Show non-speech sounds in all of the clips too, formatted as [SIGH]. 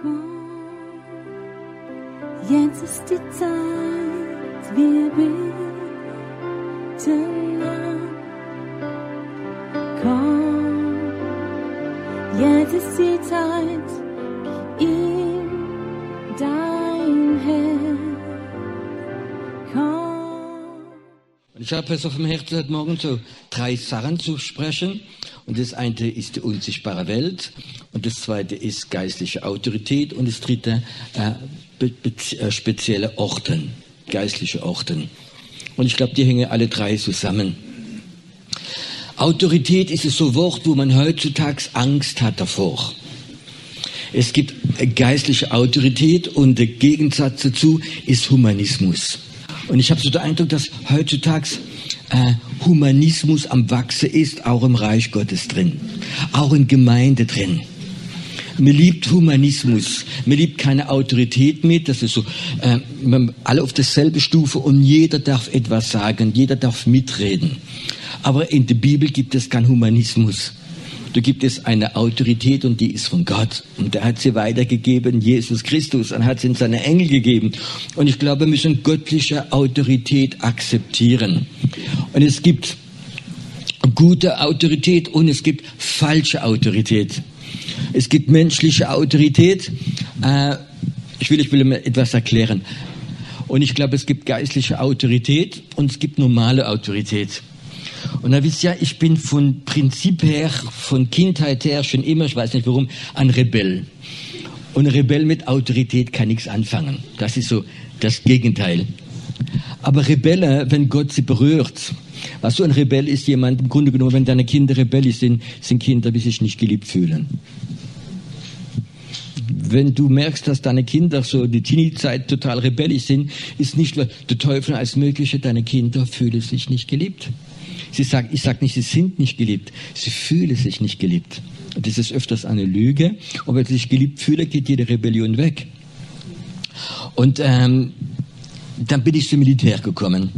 Komm, jetzt ist die Zeit, wir beten an. Komm, jetzt ist die Zeit, gib ihm dein Herz. Komm. Ich habe es auf dem Herzen heute Morgen so drei Sachen zu sprechen. Und das eine ist die unsichtbare Welt. Und das zweite ist geistliche Autorität. Und das dritte äh, be, be, äh, spezielle Orten, geistliche Orten. Und ich glaube, die hängen alle drei zusammen. Autorität ist es so Wort, wo man heutzutage Angst hat davor. Es gibt geistliche Autorität und der Gegensatz dazu ist Humanismus. Und ich habe so den Eindruck, dass heutzutage äh, Humanismus am Wachse ist, auch im Reich Gottes drin, auch in Gemeinde drin. Mir liebt Humanismus, mir liebt keine Autorität mit, das ist so, äh, alle auf derselbe Stufe und jeder darf etwas sagen, jeder darf mitreden. Aber in der Bibel gibt es keinen Humanismus. Da gibt es eine Autorität und die ist von Gott. Und er hat sie weitergegeben, Jesus Christus, und hat sie in seine Engel gegeben. Und ich glaube, wir müssen göttliche Autorität akzeptieren. Und es gibt gute Autorität und es gibt falsche Autorität. Es gibt menschliche Autorität. Äh, ich will, ich will etwas erklären. Und ich glaube, es gibt geistliche Autorität und es gibt normale Autorität. Und da wisst ihr, ich bin von Prinzip her, von Kindheit her schon immer, ich weiß nicht warum, ein Rebell. Und ein Rebell mit Autorität kann nichts anfangen. Das ist so das Gegenteil. Aber Rebelle, wenn Gott sie berührt, was so ein Rebell ist, jemand im Grunde genommen, wenn deine Kinder rebellisch sind, sind Kinder, die sich nicht geliebt fühlen. Wenn du merkst, dass deine Kinder so die Teenie-Zeit total rebellisch sind, ist nicht der Teufel als Mögliche, deine Kinder fühlen sich nicht geliebt. Sie sagt, ich sage nicht, sie sind nicht geliebt, sie fühlen sich nicht geliebt. Das ist öfters eine Lüge. Und wenn sie sich geliebt fühlen, geht jede Rebellion weg. Und ähm, dann bin ich zum Militär gekommen.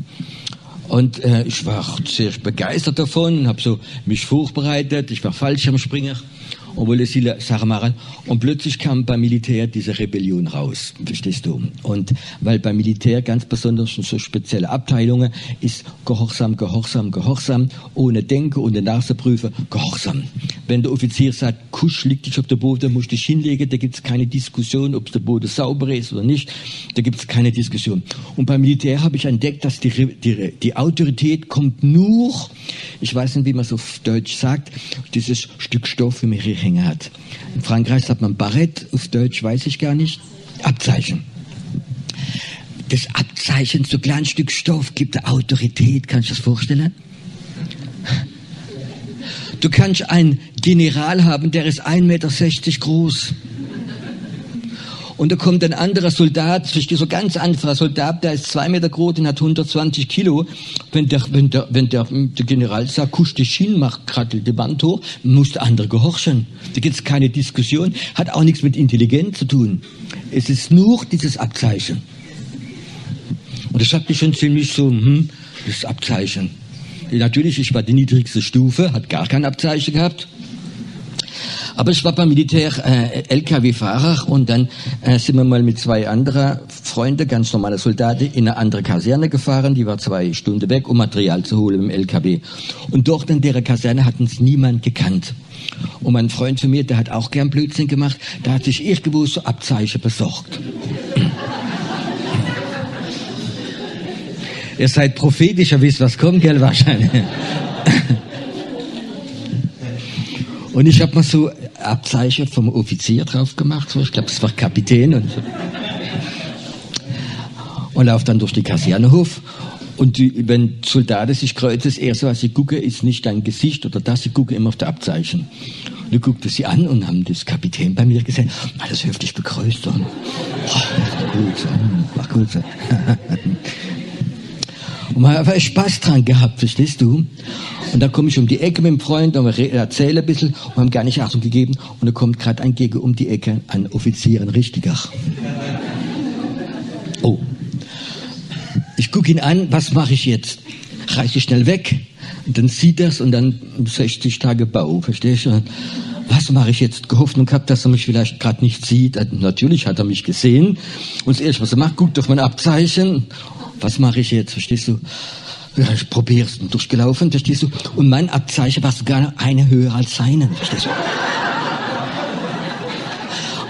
Und äh, ich war sehr begeistert davon, habe so mich vorbereitet, ich war Fallschirmspringer und wollte viele Sachen machen. Und plötzlich kam beim Militär diese Rebellion raus, verstehst du? Und weil beim Militär ganz besonders so spezielle Abteilungen ist Gehorsam, Gehorsam, Gehorsam, ohne Denken, ohne Nachprüfen, Gehorsam. Wenn der Offizier sagt, Kusch, liegt dich auf der Boden, musst dich hinlegen, da gibt es keine Diskussion, ob der Boden sauber ist oder nicht, da gibt es keine Diskussion. Und beim Militär habe ich entdeckt, dass die, die, die Autorität kommt nur, ich weiß nicht, wie man es auf Deutsch sagt, dieses Stück Stoff, mir hier Anhänger hat. In Frankreich sagt man Barett, auf Deutsch weiß ich gar nicht. Abzeichen. Das Abzeichen, so ein kleines Stück Stoff, gibt der Autorität. Kannst du das vorstellen? Du kannst einen General haben, der ist 1,60 Meter groß. Und da kommt ein anderer Soldat, so ganz einfacher Soldat, der ist zwei Meter groß und hat 120 Kilo. Wenn der, wenn der, wenn der, der General sagt, kusch dich hin, mach gerade die Wand hoch, muss der andere gehorchen. Da gibt's keine Diskussion, hat auch nichts mit Intelligenz zu tun. Es ist nur dieses Abzeichen. Und das hat mich schon ziemlich so, hm, das Abzeichen. Natürlich, ich war die niedrigste Stufe, hat gar kein Abzeichen gehabt. Aber ich war beim Militär äh, LKW-Fahrer und dann äh, sind wir mal mit zwei anderen Freunden, ganz normale Soldaten, in eine andere Kaserne gefahren. Die war zwei Stunden weg, um Material zu holen im LKW. Und dort in der Kaserne hat uns niemand gekannt. Und mein Freund von mir, der hat auch gern Blödsinn gemacht, der hat sich irgendwo so Abzeichen besorgt. Ihr seid prophetischer, wisst was kommt, gell, wahrscheinlich. Und ich habe mal so Abzeichen vom Offizier drauf gemacht, so, ich glaube, es war Kapitän und. Und laufe dann durch die Kasernehof. Und die, wenn Soldaten sich kreuzen, das erste, was sie gucken, ist nicht dein Gesicht oder das, sie gucken immer auf der Abzeichen. Und ich guckte sie an und haben das Kapitän bei mir gesagt, alles höflich begrüßt und, oh, gut, war gut. [LAUGHS] Und man hat Spaß dran gehabt, verstehst du? Und dann komme ich um die Ecke mit dem Freund und wir erzählen ein bisschen und haben gar nicht Achtung gegeben. Und da kommt gerade ein Gegner um die Ecke, ein Offizier, ein richtiger. Oh. Ich gucke ihn an, was mache ich jetzt? Reiche schnell weg. Dann sieht es und dann 60 Tage Bau, verstehst du? was mache ich jetzt? Hoffnung gehabt, dass er mich vielleicht gerade nicht sieht. Natürlich hat er mich gesehen. Und das Erste, was er macht, guckt auf mein Abzeichen. Was mache ich jetzt? Verstehst du? Ja, ich probiere es. Durchgelaufen, verstehst du? Und mein Abzeichen war sogar eine höher als seinen. Verstehst du?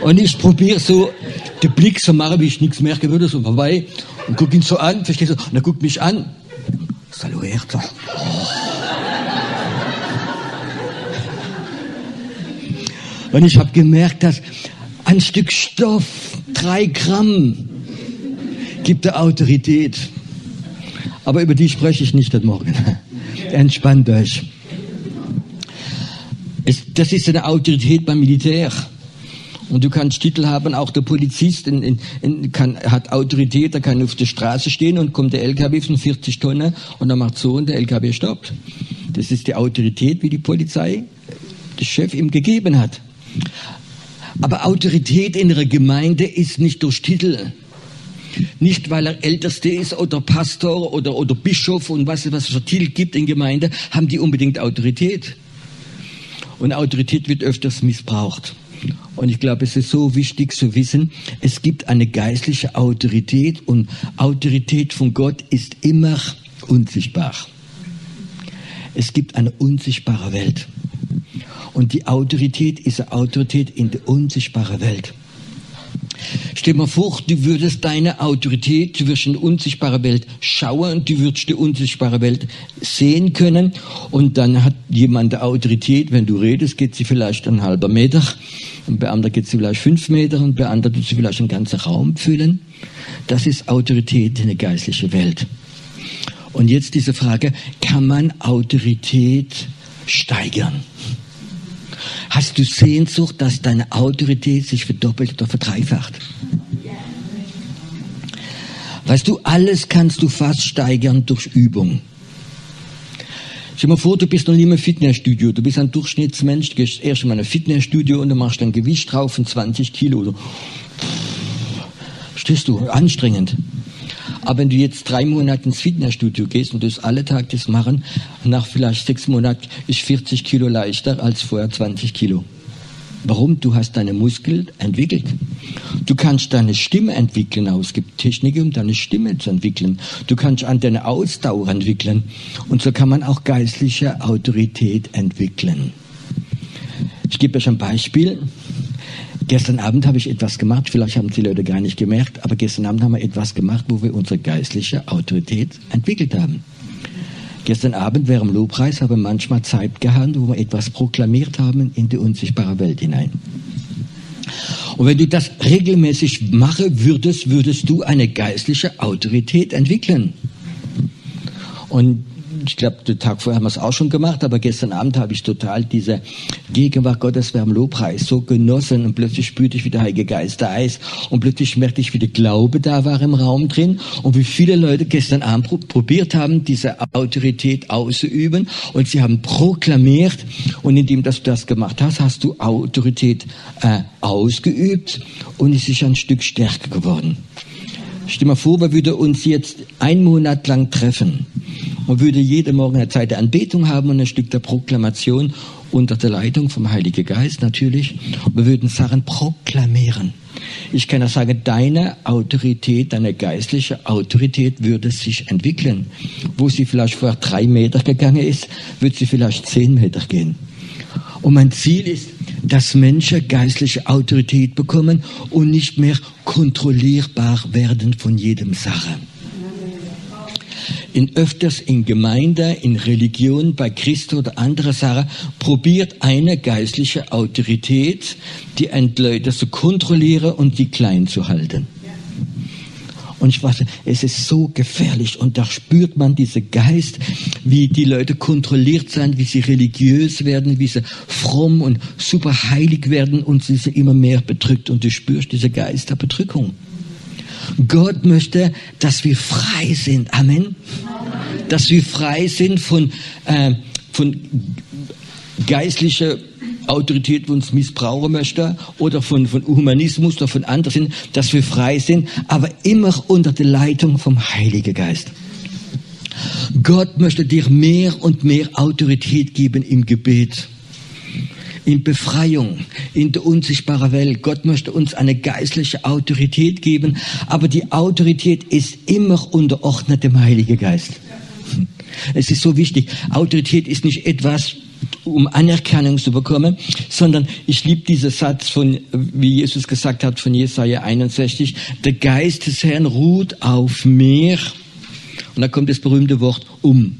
Und ich probiere so den Blick so machen, wie ich nichts merken würde, so vorbei. Und guck ihn so an, verstehst du? Und er guckt mich an. Saluert er. Und ich habe gemerkt, dass ein Stück Stoff, drei Gramm, gibt der Autorität. Aber über die spreche ich nicht heute Morgen. [LAUGHS] Entspannt euch. Es, das ist eine Autorität beim Militär. Und du kannst Titel haben, auch der Polizist in, in, in, kann, hat Autorität, er kann auf der Straße stehen und kommt der LKW von 40 Tonnen und er macht so und der LKW stoppt. Das ist die Autorität, wie die Polizei der Chef ihm gegeben hat. Aber Autorität in der Gemeinde ist nicht durch Titel. Nicht, weil er Älteste ist oder Pastor oder, oder Bischof und was, was es für Titel gibt in Gemeinde, haben die unbedingt Autorität. Und Autorität wird öfters missbraucht. Und ich glaube, es ist so wichtig zu wissen, es gibt eine geistliche Autorität und Autorität von Gott ist immer unsichtbar. Es gibt eine unsichtbare Welt. Und die Autorität ist Autorität in der unsichtbaren Welt. Stell mal vor, du würdest deine Autorität, die unsichtbare Welt schauen und du würdest die unsichtbare Welt sehen können und dann hat jemand Autorität, wenn du redest, geht sie vielleicht einen halben Meter und bei anderen geht sie vielleicht fünf Meter und bei anderen tut sie vielleicht einen ganzen Raum füllen. Das ist Autorität in der geistlichen Welt. Und jetzt diese Frage, kann man Autorität steigern? Hast du Sehnsucht, dass deine Autorität sich verdoppelt oder verdreifacht? Weißt du, alles kannst du fast steigern durch Übung. Stell dir mal vor, du bist noch nie im Fitnessstudio. Du bist ein Durchschnittsmensch, du gehst erst in ein Fitnessstudio und du machst ein Gewicht drauf von 20 Kilo. Stehst du, anstrengend. Aber wenn du jetzt drei Monate ins Fitnessstudio gehst und du es alle Tag das machen, nach vielleicht sechs Monaten ist 40 Kilo leichter als vorher 20 Kilo. Warum? Du hast deine Muskeln entwickelt. Du kannst deine Stimme entwickeln. Es gibt Techniken, um deine Stimme zu entwickeln. Du kannst an deine Ausdauer entwickeln. Und so kann man auch geistliche Autorität entwickeln. Ich gebe euch ein Beispiel. Gestern Abend habe ich etwas gemacht, vielleicht haben die Leute gar nicht gemerkt, aber gestern Abend haben wir etwas gemacht, wo wir unsere geistliche Autorität entwickelt haben. Gestern Abend während dem Lobpreis haben wir manchmal Zeit gehabt, wo wir etwas proklamiert haben in die unsichtbare Welt hinein. Und wenn du das regelmäßig machen würdest, würdest du eine geistliche Autorität entwickeln. Und ich glaube, den Tag vorher haben wir es auch schon gemacht, aber gestern Abend habe ich total diese Gegenwart Gottes beim Lobpreis so genossen und plötzlich spürte ich, wie der Heilige Geist da ist und plötzlich merkte ich, wie der Glaube da war im Raum drin und wie viele Leute gestern Abend probiert haben, diese Autorität auszuüben und sie haben proklamiert und indem dass du das gemacht hast, hast du Autorität äh, ausgeübt und es ist ein Stück stärker geworden. Stell dir mal vor, wir würden uns jetzt einen Monat lang treffen man würde jeden Morgen eine Zeit der Anbetung haben und ein Stück der Proklamation unter der Leitung vom Heiligen Geist natürlich. Und wir würden Sachen proklamieren. Ich kann ja sagen, deine Autorität, deine geistliche Autorität würde sich entwickeln. Wo sie vielleicht vor drei Meter gegangen ist, wird sie vielleicht zehn Meter gehen. Und mein Ziel ist, dass Menschen geistliche Autorität bekommen und nicht mehr kontrollierbar werden von jedem Sache in öfters in Gemeinde, in Religion, bei Christen oder andere Sachen, probiert eine geistliche Autorität, die Leute zu kontrollieren und die klein zu halten. Und ich weiß, es ist so gefährlich und da spürt man diesen Geist, wie die Leute kontrolliert sind, wie sie religiös werden, wie sie fromm und super heilig werden und sie sind immer mehr bedrückt und du spürst diese Geist der Bedrückung. Gott möchte, dass wir frei sind. Amen. Dass wir frei sind von, äh, von geistlicher Autorität, die uns missbrauchen möchte, oder von, von Humanismus oder von anderen, dass wir frei sind, aber immer unter der Leitung vom Heiligen Geist. Gott möchte dir mehr und mehr Autorität geben im Gebet in Befreiung, in der unsichtbaren Welt. Gott möchte uns eine geistliche Autorität geben, aber die Autorität ist immer unterordnet dem Heiligen Geist. Es ist so wichtig. Autorität ist nicht etwas, um Anerkennung zu bekommen, sondern ich liebe diesen Satz von, wie Jesus gesagt hat, von Jesaja 61, der Geist des Herrn ruht auf mir. Und da kommt das berühmte Wort um.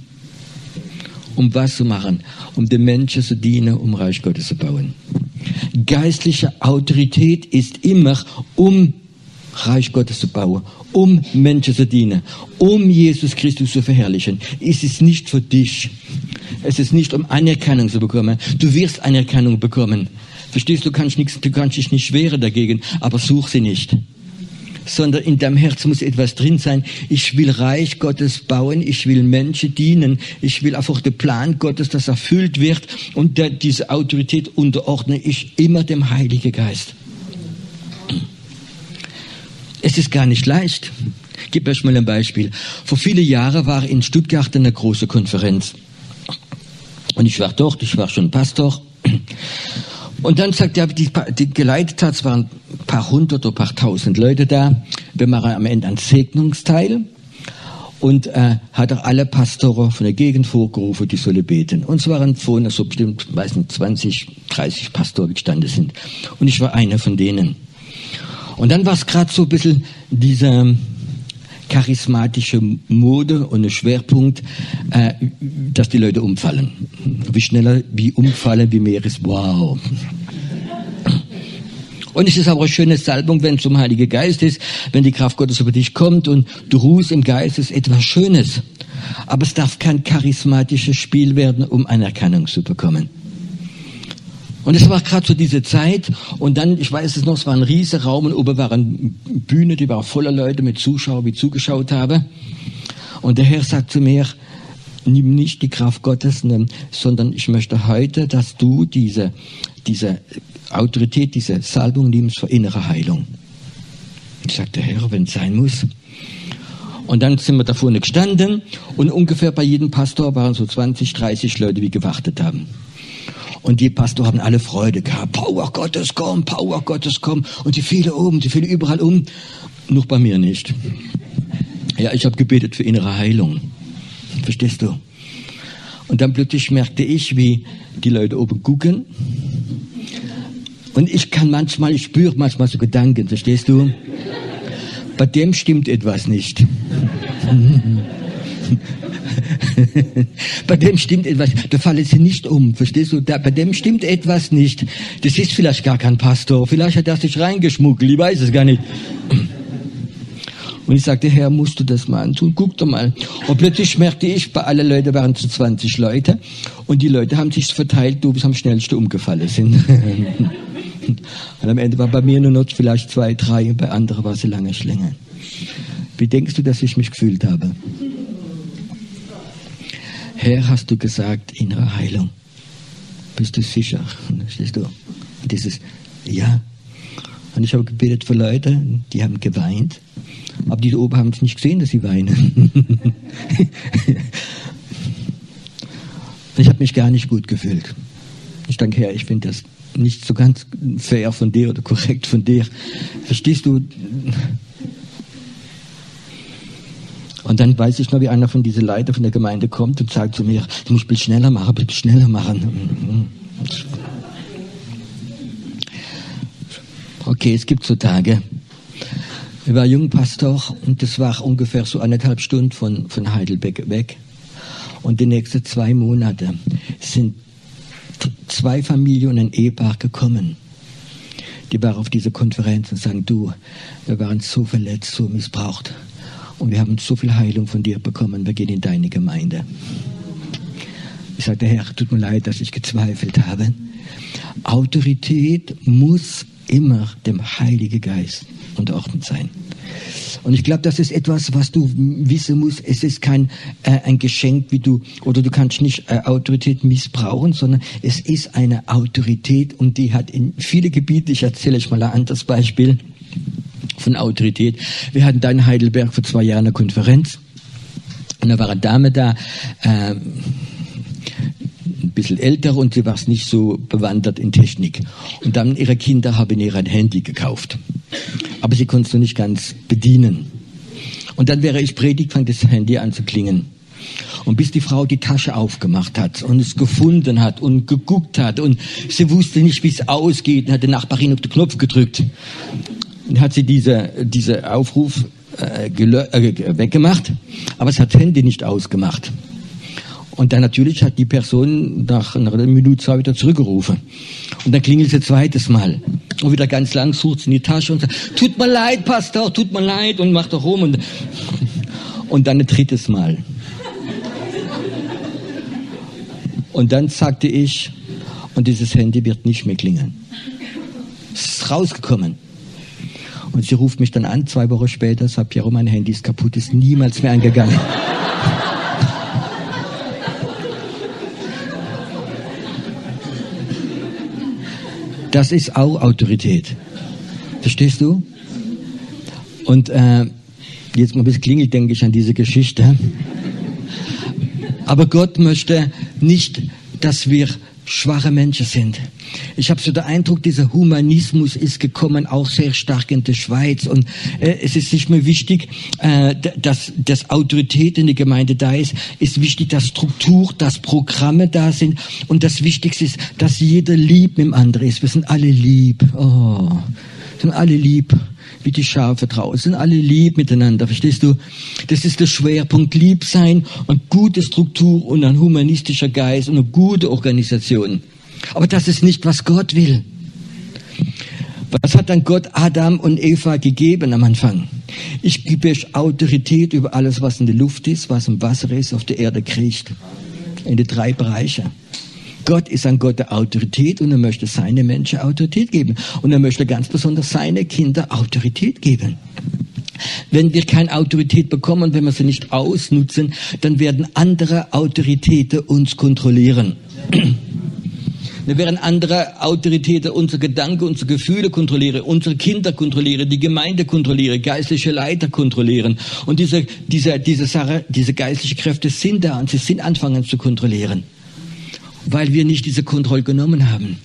Um was zu machen? Um den Menschen zu dienen, um Reich Gottes zu bauen. Geistliche Autorität ist immer, um Reich Gottes zu bauen, um Menschen zu dienen, um Jesus Christus zu verherrlichen. Es ist nicht für dich. Es ist nicht, um Anerkennung zu bekommen. Du wirst Anerkennung bekommen. Verstehst du, kannst nichts, du kannst dich nicht wehren dagegen, aber such sie nicht. Sondern in deinem Herz muss etwas drin sein. Ich will Reich Gottes bauen. Ich will Menschen dienen. Ich will einfach den Plan Gottes, das erfüllt wird. Und der, diese Autorität unterordne ich immer dem Heiligen Geist. Es ist gar nicht leicht. Ich gebe euch mal ein Beispiel. Vor vielen Jahren war in Stuttgart eine große Konferenz. Und ich war dort, ich war schon Pastor. Und dann sagt er, die, die geleitet hat, es waren ein paar hundert oder ein paar tausend Leute da. Wir machen am Ende einen Segnungsteil. Und äh, hat auch alle Pastoren von der Gegend vorgerufen, die sollen beten. Und es waren vorne so bestimmt, weiß nicht, 20, 30 Pastoren gestanden sind. Und ich war einer von denen. Und dann war es gerade so ein bisschen dieser charismatische Mode und ein Schwerpunkt, äh, dass die Leute umfallen. Wie schneller wie umfallen, wie mehr ist wow. Und es ist aber eine schöne Salbung, wenn es zum Heiligen Geist ist, wenn die Kraft Gottes über dich kommt und du ruhst im Geist, ist etwas Schönes. Aber es darf kein charismatisches Spiel werden, um Anerkennung zu bekommen. Und es war gerade so diese Zeit und dann, ich weiß es noch, es war ein riesiger Raum und oben war eine Bühne, die war voller Leute mit Zuschauern, wie ich zugeschaut habe. Und der Herr sagt zu mir, nimm nicht die Kraft Gottes, sondern ich möchte heute, dass du diese, diese Autorität, diese Salbung nimmst für innere Heilung. Ich sagte, Herr, wenn es sein muss. Und dann sind wir da vorne gestanden und ungefähr bei jedem Pastor waren so 20, 30 Leute, die gewartet haben. Und die Pastoren haben alle Freude gehabt. Power Gottes, komm, Power Gottes, komm. Und die fielen um, die fielen überall um. Nur bei mir nicht. Ja, ich habe gebetet für innere Heilung. Verstehst du? Und dann plötzlich merkte ich, wie die Leute oben gucken. Und ich kann manchmal, ich spüre manchmal so Gedanken, verstehst du? Bei dem stimmt etwas nicht. [LAUGHS] [LAUGHS] bei dem stimmt etwas, da fallen sie nicht um, verstehst du? Da, bei dem stimmt etwas nicht. Das ist vielleicht gar kein Pastor, vielleicht hat er sich reingeschmuggelt, ich weiß es gar nicht. Und ich sagte, Herr, musst du das mal tun? Guck doch mal. Und plötzlich merkte ich, bei allen Leuten waren zu 20 Leute und die Leute haben sich verteilt, du bist am schnellsten umgefallen sind. [LAUGHS] und am Ende war bei mir nur noch vielleicht zwei, drei bei anderen war sie lange länger. Wie denkst du, dass ich mich gefühlt habe? Herr, hast du gesagt, innere Heilung. Bist du sicher? Verstehst du? Und dieses, ja. Und ich habe gebetet für Leute, die haben geweint. Aber die da oben haben es nicht gesehen, dass sie weinen. [LAUGHS] ich habe mich gar nicht gut gefühlt. Ich danke Herr, ich finde das nicht so ganz fair von dir oder korrekt von dir. Verstehst du? Und dann weiß ich noch, wie einer von diesen Leitern von der Gemeinde kommt und sagt zu mir, du musst bisschen schneller machen, bisschen schneller machen. Okay, es gibt so Tage. Ich war Jungpastor und das war ungefähr so eineinhalb Stunden von, von Heidelberg weg. Und die nächsten zwei Monate sind zwei Familien und ein Ehepaar gekommen. Die waren auf dieser Konferenz und sagen, du, wir waren so verletzt, so missbraucht. Und wir haben so viel Heilung von dir bekommen, wir gehen in deine Gemeinde. Ich sagte, Herr, tut mir leid, dass ich gezweifelt habe. Autorität muss immer dem Heiligen Geist unterordnet sein. Und ich glaube, das ist etwas, was du wissen musst. Es ist kein äh, ein Geschenk, wie du oder du kannst nicht äh, Autorität missbrauchen, sondern es ist eine Autorität und die hat in viele Gebiete. Ich erzähle euch mal ein anderes Beispiel von Autorität. Wir hatten da in Heidelberg vor zwei Jahren eine Konferenz und da war eine Dame da, äh, bisschen älter und sie war nicht so bewandert in Technik. Und dann ihre Kinder haben ihr ein Handy gekauft. Aber sie konnte es noch nicht ganz bedienen. Und dann wäre ich predigt, fängt das Handy an zu klingen. Und bis die Frau die Tasche aufgemacht hat und es gefunden hat und geguckt hat und sie wusste nicht, wie es ausgeht, und hat die Nachbarin auf den Knopf gedrückt. Hat sie diese, diese Aufruf äh, äh, weggemacht, aber es hat Handy nicht ausgemacht. Und dann natürlich hat die Person nach einer Minute zwei wieder zurückgerufen. Und dann klingelt sie zweites Mal. Und wieder ganz lang sucht sie in die Tasche und sagt, tut mir leid, Pastor, tut mir leid und macht doch rum. Und, [LAUGHS] und dann ein drittes Mal. Und dann sagte ich, und dieses Handy wird nicht mehr klingeln. Es ist rausgekommen. Und sie ruft mich dann an, zwei Wochen später, sagt, Piero, mein Handy ist kaputt, ist niemals mehr angegangen. Das ist auch Autorität. Verstehst du? Und äh, jetzt mal bis klingelt, denke ich an diese Geschichte. Aber Gott möchte nicht, dass wir schwache Menschen sind. Ich habe so den Eindruck, dieser Humanismus ist gekommen auch sehr stark in der Schweiz und äh, es ist nicht mehr wichtig, äh, dass, dass Autorität in der Gemeinde da ist. Ist wichtig, dass Struktur, dass Programme da sind und das Wichtigste ist, dass jeder lieb mit dem anderen ist. Wir sind alle lieb. Oh, sind alle lieb wie die Schafe draußen, alle lieb miteinander, verstehst du? Das ist der Schwerpunkt, lieb sein und gute Struktur und ein humanistischer Geist und eine gute Organisation. Aber das ist nicht, was Gott will. Was hat dann Gott Adam und Eva gegeben am Anfang? Ich gebe euch Autorität über alles, was in der Luft ist, was im Wasser ist, auf der Erde kriecht. In die drei Bereiche. Gott ist ein Gott der Autorität und er möchte seine Menschen Autorität geben. Und er möchte ganz besonders seine Kinder Autorität geben. Wenn wir keine Autorität bekommen, wenn wir sie nicht ausnutzen, dann werden andere Autoritäten uns kontrollieren. [CLEARS THROAT] Wir werden andere Autoritäten unsere Gedanken, unsere Gefühle kontrollieren, unsere Kinder kontrollieren, die Gemeinde kontrollieren, geistliche Leiter kontrollieren. Und diese, diese, diese Sache, diese geistlichen Kräfte sind da und sie sind anfangen zu kontrollieren weil wir nicht diese Kontrolle genommen haben.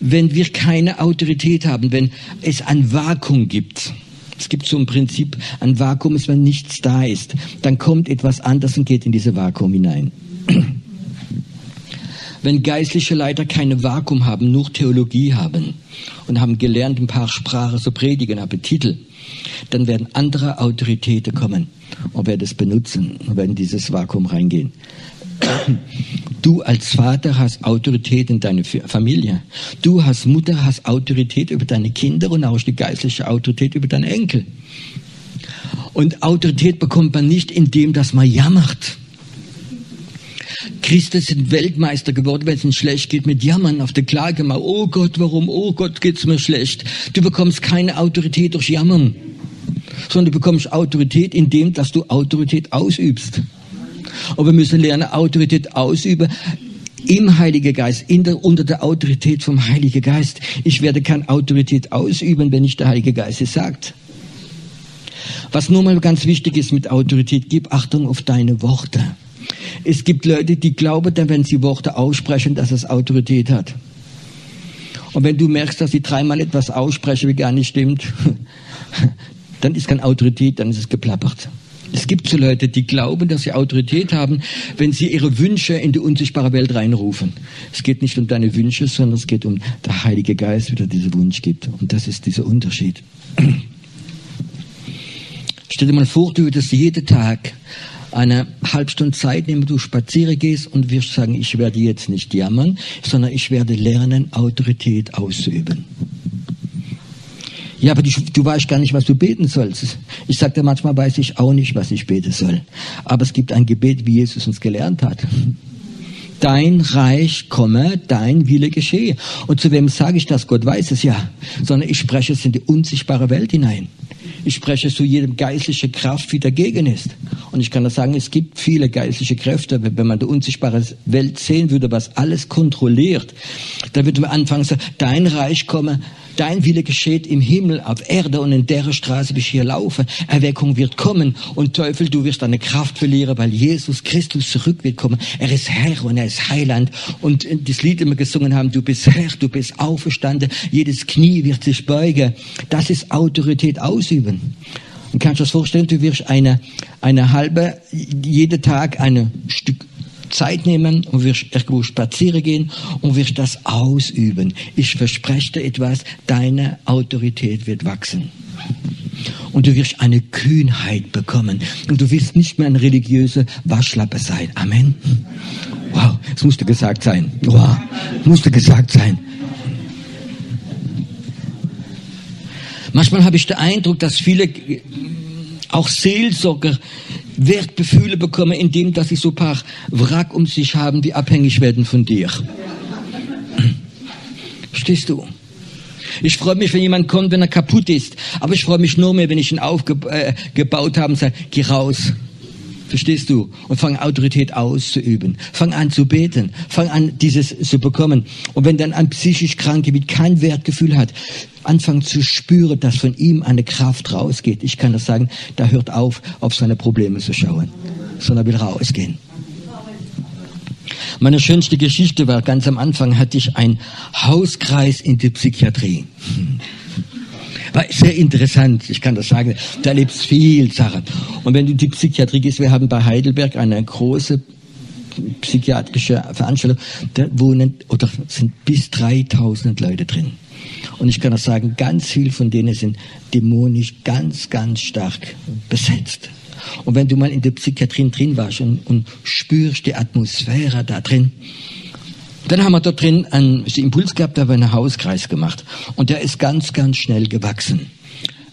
Wenn wir keine Autorität haben, wenn es ein Vakuum gibt, es gibt so ein Prinzip, ein Vakuum ist, wenn nichts da ist, dann kommt etwas anderes und geht in diese Vakuum hinein. [CLEARS THROAT] Wenn geistliche Leiter keine Vakuum haben, nur Theologie haben und haben gelernt, ein paar Sprachen zu predigen, aber Titel, dann werden andere Autoritäten kommen und werden es benutzen und werden dieses Vakuum reingehen. Du als Vater hast Autorität in deiner Familie. Du als Mutter hast Autorität über deine Kinder und auch die geistliche Autorität über deine Enkel. Und Autorität bekommt man nicht, indem dass man jammert. Christen sind Weltmeister geworden, wenn es ihnen schlecht geht, mit Jammern auf der Klage mal. Oh Gott, warum? Oh Gott, geht's mir schlecht. Du bekommst keine Autorität durch Jammern, sondern du bekommst Autorität, indem dass du Autorität ausübst. Und wir müssen lernen, Autorität ausüben im Heiligen Geist, der, unter der Autorität vom Heiligen Geist. Ich werde keine Autorität ausüben, wenn nicht der Heilige Geist es sagt. Was nur mal ganz wichtig ist mit Autorität, gib Achtung auf deine Worte. Es gibt Leute, die glauben dann, wenn sie Worte aussprechen, dass es Autorität hat. Und wenn du merkst, dass sie dreimal etwas aussprechen, wie gar nicht stimmt, [LAUGHS] dann ist keine Autorität, dann ist es geplappert. Es gibt so Leute, die glauben, dass sie Autorität haben, wenn sie ihre Wünsche in die unsichtbare Welt reinrufen. Es geht nicht um deine Wünsche, sondern es geht um der Heilige Geist, der diesen Wunsch gibt. Und das ist dieser Unterschied. Stell dir mal vor, du würdest jeden Tag eine halbe Stunde Zeit nehmen, du spazieren gehst und wirst sagen, ich werde jetzt nicht jammern, sondern ich werde lernen, Autorität auszuüben. Ja, aber du, du weißt gar nicht, was du beten sollst. Ich sagte manchmal weiß ich auch nicht, was ich beten soll. Aber es gibt ein Gebet, wie Jesus uns gelernt hat. Dein Reich komme, dein Wille geschehe. Und zu wem sage ich das? Gott weiß es ja. Sondern ich spreche es in die unsichtbare Welt hinein. Ich spreche zu jedem geistliche Kraft, die dagegen ist. Und ich kann das sagen, es gibt viele geistliche Kräfte. Wenn man die unsichtbare Welt sehen würde, was alles kontrolliert, dann würde man anfangen zu sagen, dein Reich komme, dein Wille geschieht im Himmel, auf Erde und in der Straße, wie ich hier laufe. Erweckung wird kommen und Teufel, du wirst deine Kraft verlieren, weil Jesus Christus zurück wird kommen. Er ist Herr und er ist Heiland. Und das Lied immer gesungen haben, du bist Herr, du bist auferstanden, jedes Knie wird sich beugen. Das ist Autorität ausüben. Und kannst du das vorstellen, du wirst eine, eine halbe, jeden Tag ein Stück Zeit nehmen und wirst irgendwo spazieren gehen und wirst das ausüben. Ich verspreche dir etwas, deine Autorität wird wachsen. Und du wirst eine Kühnheit bekommen. Und du wirst nicht mehr ein religiöser Waschlappe sein. Amen. Wow, es musste gesagt sein. Wow, musste gesagt sein. Manchmal habe ich den Eindruck, dass viele auch Seelsorger Wertgefühle bekommen, indem dass sie so ein paar Wrack um sich haben, die abhängig werden von dir. Verstehst du? Ich freue mich, wenn jemand kommt, wenn er kaputt ist. Aber ich freue mich nur mehr, wenn ich ihn aufgebaut äh, habe und sage, geh raus. Verstehst du? Und fang Autorität auszuüben. Fang an zu beten. Fang an, dieses zu bekommen. Und wenn dann ein psychisch Kranke mit kein Wertgefühl hat, anfangen zu spüren, dass von ihm eine Kraft rausgeht. Ich kann das sagen, da hört auf, auf seine Probleme zu schauen, sondern will rausgehen. Meine schönste Geschichte war, ganz am Anfang hatte ich einen Hauskreis in der Psychiatrie. War sehr interessant, ich kann das sagen. Da erlebst viel Sachen. Und wenn du die Psychiatrie gehst, wir haben bei Heidelberg eine große psychiatrische Veranstaltung, da wohnen oder sind bis 3000 Leute drin. Und ich kann auch sagen, ganz viel von denen sind dämonisch ganz, ganz stark besetzt. Und wenn du mal in der Psychiatrie drin warst und, und spürst die Atmosphäre da drin, dann haben wir dort drin einen Impuls gehabt, da haben wir einen Hauskreis gemacht. Und der ist ganz, ganz schnell gewachsen.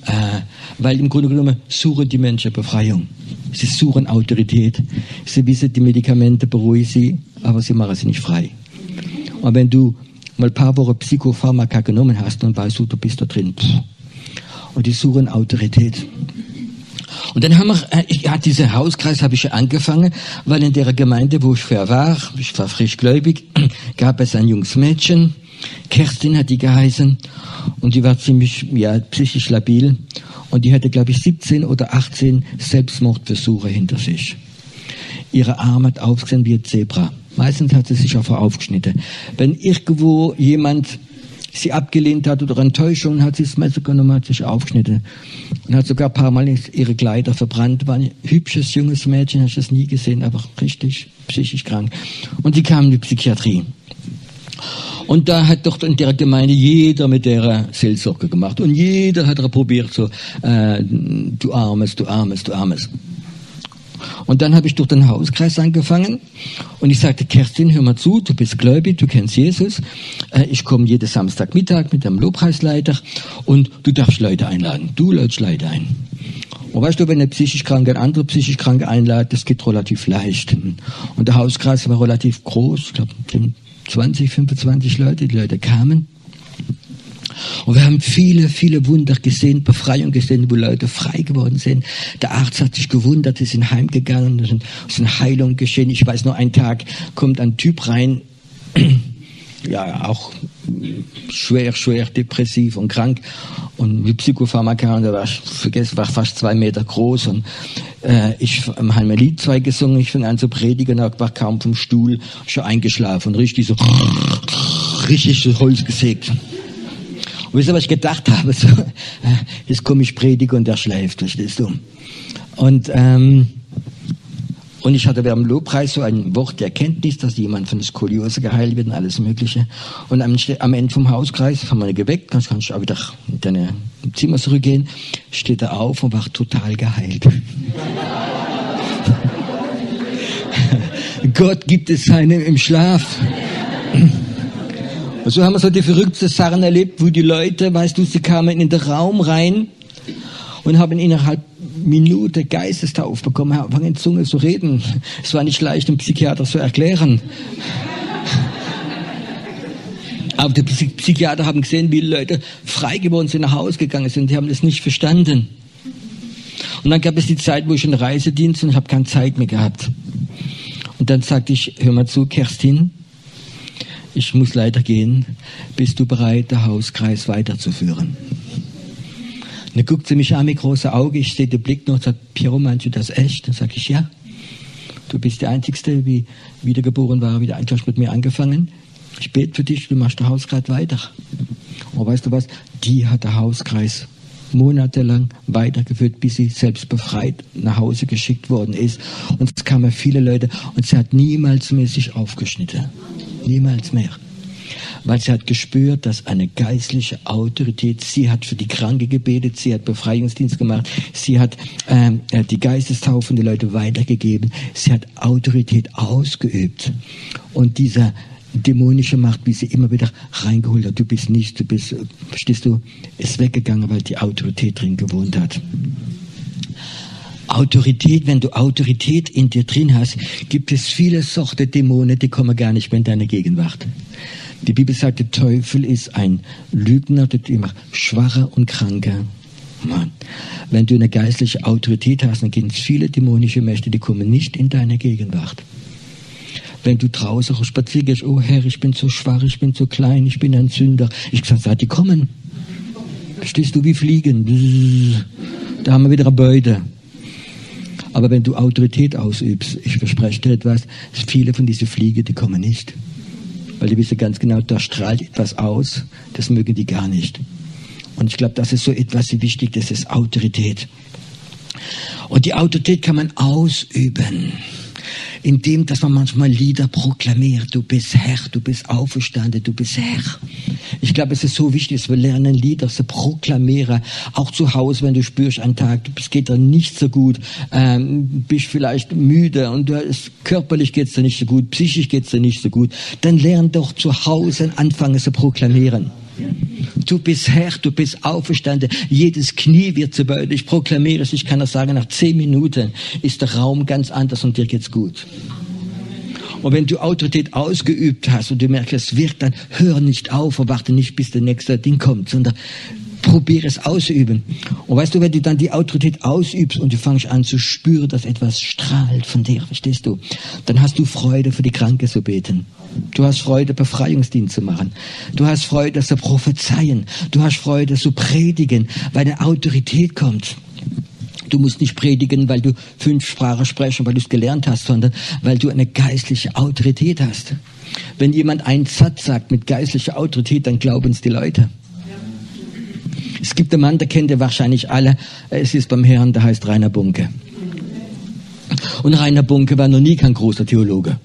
Äh, weil im Grunde genommen suchen die Menschen Befreiung. Sie suchen Autorität. Sie wissen, die Medikamente beruhigen sie, aber sie machen sie nicht frei. Und wenn du mal ein paar Wochen Psychopharmaka genommen hast, dann weißt du, du bist da drin. Und die suchen Autorität. Und dann haben wir, äh, ja, dieser Hauskreis habe ich angefangen, weil in der Gemeinde, wo ich vorher war, ich war frisch gläubig, [CLEARS THROAT] gab es ein junges Mädchen, Kerstin hat die geheißen, und die war ziemlich, ja, psychisch labil, und die hatte, glaube ich, 17 oder 18 Selbstmordversuche hinter sich. Ihre Arme hat aufgesehen wie ein Zebra. Meistens hat sie sich auch aufgeschnitten. Wenn irgendwo jemand sie abgelehnt hat oder Enttäuschung, hat sie das Messer genommen, hat sich aufgeschnitten. Und hat sogar ein paar Mal ihre Kleider verbrannt. War ein hübsches, junges Mädchen, hast das nie gesehen, aber richtig psychisch krank. Und sie kam in die Psychiatrie. Und da hat doch in der Gemeinde jeder mit der Seelsorge gemacht. Und jeder hat probiert so, äh, du Armes, du Armes, du Armes. Und dann habe ich durch den Hauskreis angefangen und ich sagte, Kerstin, hör mal zu, du bist gläubig, du kennst Jesus. Äh, ich komme jeden Samstagmittag mit dem Lobpreisleiter und du darfst Leute einladen. Du lädst Leute ein. Und weißt du, wenn eine psychisch Kranke eine andere psychisch Kranke einladet, das geht relativ leicht. Und der Hauskreis war relativ groß, ich glaube 20, 25 Leute, die Leute kamen. Und wir haben viele, viele Wunder gesehen, Befreiung gesehen, wo Leute frei geworden sind. Der Arzt hat sich gewundert, sie sind heimgegangen, es sind Heilung geschehen. Ich weiß nur, einen Tag kommt ein Typ rein, [CLEARS THROAT] ja, auch schwer, schwer depressiv und krank und mit Psychopharmaka und der war, war fast zwei Meter groß und äh, ich habe ein Lied zwei gesungen, ich fing an zu predigen, und war kaum vom Stuhl, schon eingeschlafen, richtig so, richtig so Holz gesägt. Und wisst ihr, was ich gedacht habe? [LAUGHS] So, äh, jetzt komme ich predigen und der schläft, verstehst du? Und, ähm, und ich hatte während dem Lobpreis so ein Wort der Erkenntnis, dass jemand von Skoliose geheilt wird und alles Mögliche. Und am, am Ende vom Hauskreis haben wir ihn geweckt, kannst, kannst auch wieder in dein Zimmer zurückgehen, steht er auf und war total geheilt. [LAUGHS] Gott gibt es seinem im Schlaf. So haben wir so die verrückten Sachen erlebt, wo die Leute, weißt du, sie kamen in den Raum rein und haben innerhalb Minute Geistestauf bekommen, haben in Zunge zu reden. Es war nicht leicht, dem Psychiater zu erklären. Aber die Psychiater haben gesehen, wie Leute frei geworden sind, nach Hause gegangen sind. Die haben das nicht verstanden. Und dann gab es die Zeit, wo ich in Reisedienst und ich habe keine Zeit mehr gehabt. Und dann sagte ich, hör mal zu, Kerstin, ich muss leider gehen. Bist du bereit, den Hauskreis weiterzuführen? Und dann guckt sie mich an mit großer Auge, ich sehe den Blick noch und sagt, Piero, meinst du das echt? Dann sage ich, ja. Du bist der Einzige, wie wiedergeboren war, wieder eigentlich mit mir angefangen. Ich bete für dich, du machst den Hauskreis weiter. Und weißt du was? Die hat der Hauskreis monatelang weitergeführt, bis sie selbst befreit nach Hause geschickt worden ist. Und es kamen viele Leute und sie hat niemals sich aufgeschnitten. Niemals mehr. Weil sie hat gespürt, dass eine geistliche Autorität, sie hat für die Kranke gebetet, sie hat Befreiungsdienst gemacht, sie hat ähm, die Geistestaufe die Leute weitergegeben, sie hat Autorität ausgeübt. Und dieser dämonische Macht, wie sie immer wieder reingeholt hat. Du bist nicht, du bist, verstehst du, ist weggegangen, weil die Autorität drin gewohnt hat. Autorität, wenn du Autorität in dir drin hast, gibt es viele Sorte Dämonen, die kommen gar nicht mehr in deine Gegenwart. Die Bibel sagt, der Teufel ist ein Lügner, der immer schwacher und kranker. Mann. Wenn du eine geistliche Autorität hast, dann gibt es viele dämonische Mächte, die kommen nicht in deine Gegenwart wenn du draußen spazieren gehst, oh Herr, ich bin so schwach, ich bin so klein, ich bin ein Sünder. Ich gesagt, sag, die kommen. Verstehst du, wie fliegen? Da haben wir wieder eine Beute. Aber wenn du Autorität ausübst, ich verspreche dir etwas, viele von diesen Fliegen, die kommen nicht. Weil die wissen ganz genau, da strahlt etwas aus, das mögen die gar nicht. Und ich glaube, das ist so etwas wie wichtig, das ist Autorität. Und die Autorität kann man ausüben indem dass man manchmal Lieder proklamiert. Du bist Herr, du bist auferstanden, du bist Herr. Ich glaube, es ist so wichtig, dass wir lernen, Lieder zu proklamieren. Auch zu Hause, wenn du spürst, einen Tag, es geht dir nicht so gut, ähm, bist vielleicht müde und du ist, körperlich geht's dir nicht so gut, psychisch geht's dir nicht so gut, dann lern doch zu Hause anfangen zu proklamieren. Du bist Herr, du bist auferstanden. Jedes Knie wird zu beugen. Ich proklamiere es, ich kann das sagen, nach zehn Minuten ist der Raum ganz anders und dir geht's gut. Und wenn du Autorität ausgeübt hast und du merkst, es wirkt, dann hör nicht auf und warte nicht, bis der nächste Ding kommt, sondern probiere es ausüben. Und weißt du, wenn du dann die Autorität ausübst und du fängst an zu spüren, dass etwas strahlt von dir, verstehst du? Dann hast du Freude, für die Kranke zu beten. Du hast Freude, Befreiungsdienst zu machen. Du hast Freude, zu prophezeien. Du hast Freude, zu predigen, weil eine Autorität kommt. Du musst nicht predigen, weil du fünf Sprachen sprechen, weil du es gelernt hast, sondern weil du eine geistliche Autorität hast. Wenn jemand einen Satz sagt mit geistlicher Autorität, dann glauben es die Leute. Es gibt einen Mann, der kennt ihr wahrscheinlich alle. Es ist beim Herrn, der heißt Rainer Bunke. Und Rainer Bunke war noch nie kein großer Theologe.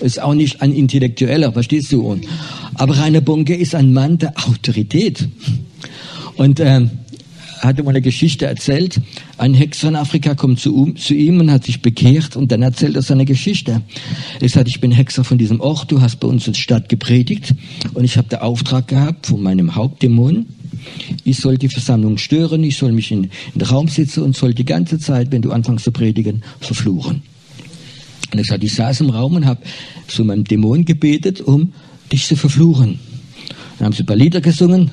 Ist auch nicht ein Intellektueller, verstehst du? Aber Rainer Bunke ist ein Mann der Autorität. Und ähm, hatte mal eine Geschichte erzählt. Ein Hexer in Afrika kommt zu, zu, ihm und hat sich bekehrt und dann erzählt er seine Geschichte. Er sagt, ich bin Hexer von diesem Ort, du hast bei uns in Stadt gepredigt und ich habe den Auftrag gehabt von meinem Hauptdämon, ich soll die Versammlung stören, ich soll mich in, in den Raum sitzen und soll die ganze Zeit, wenn du anfängst zu predigen, verfluchen. Und er sagt, ich saß im Raum und habe zu meinem Dämon gebetet, um dich zu verfluchen. Dann haben sie ein paar Lieder gesungen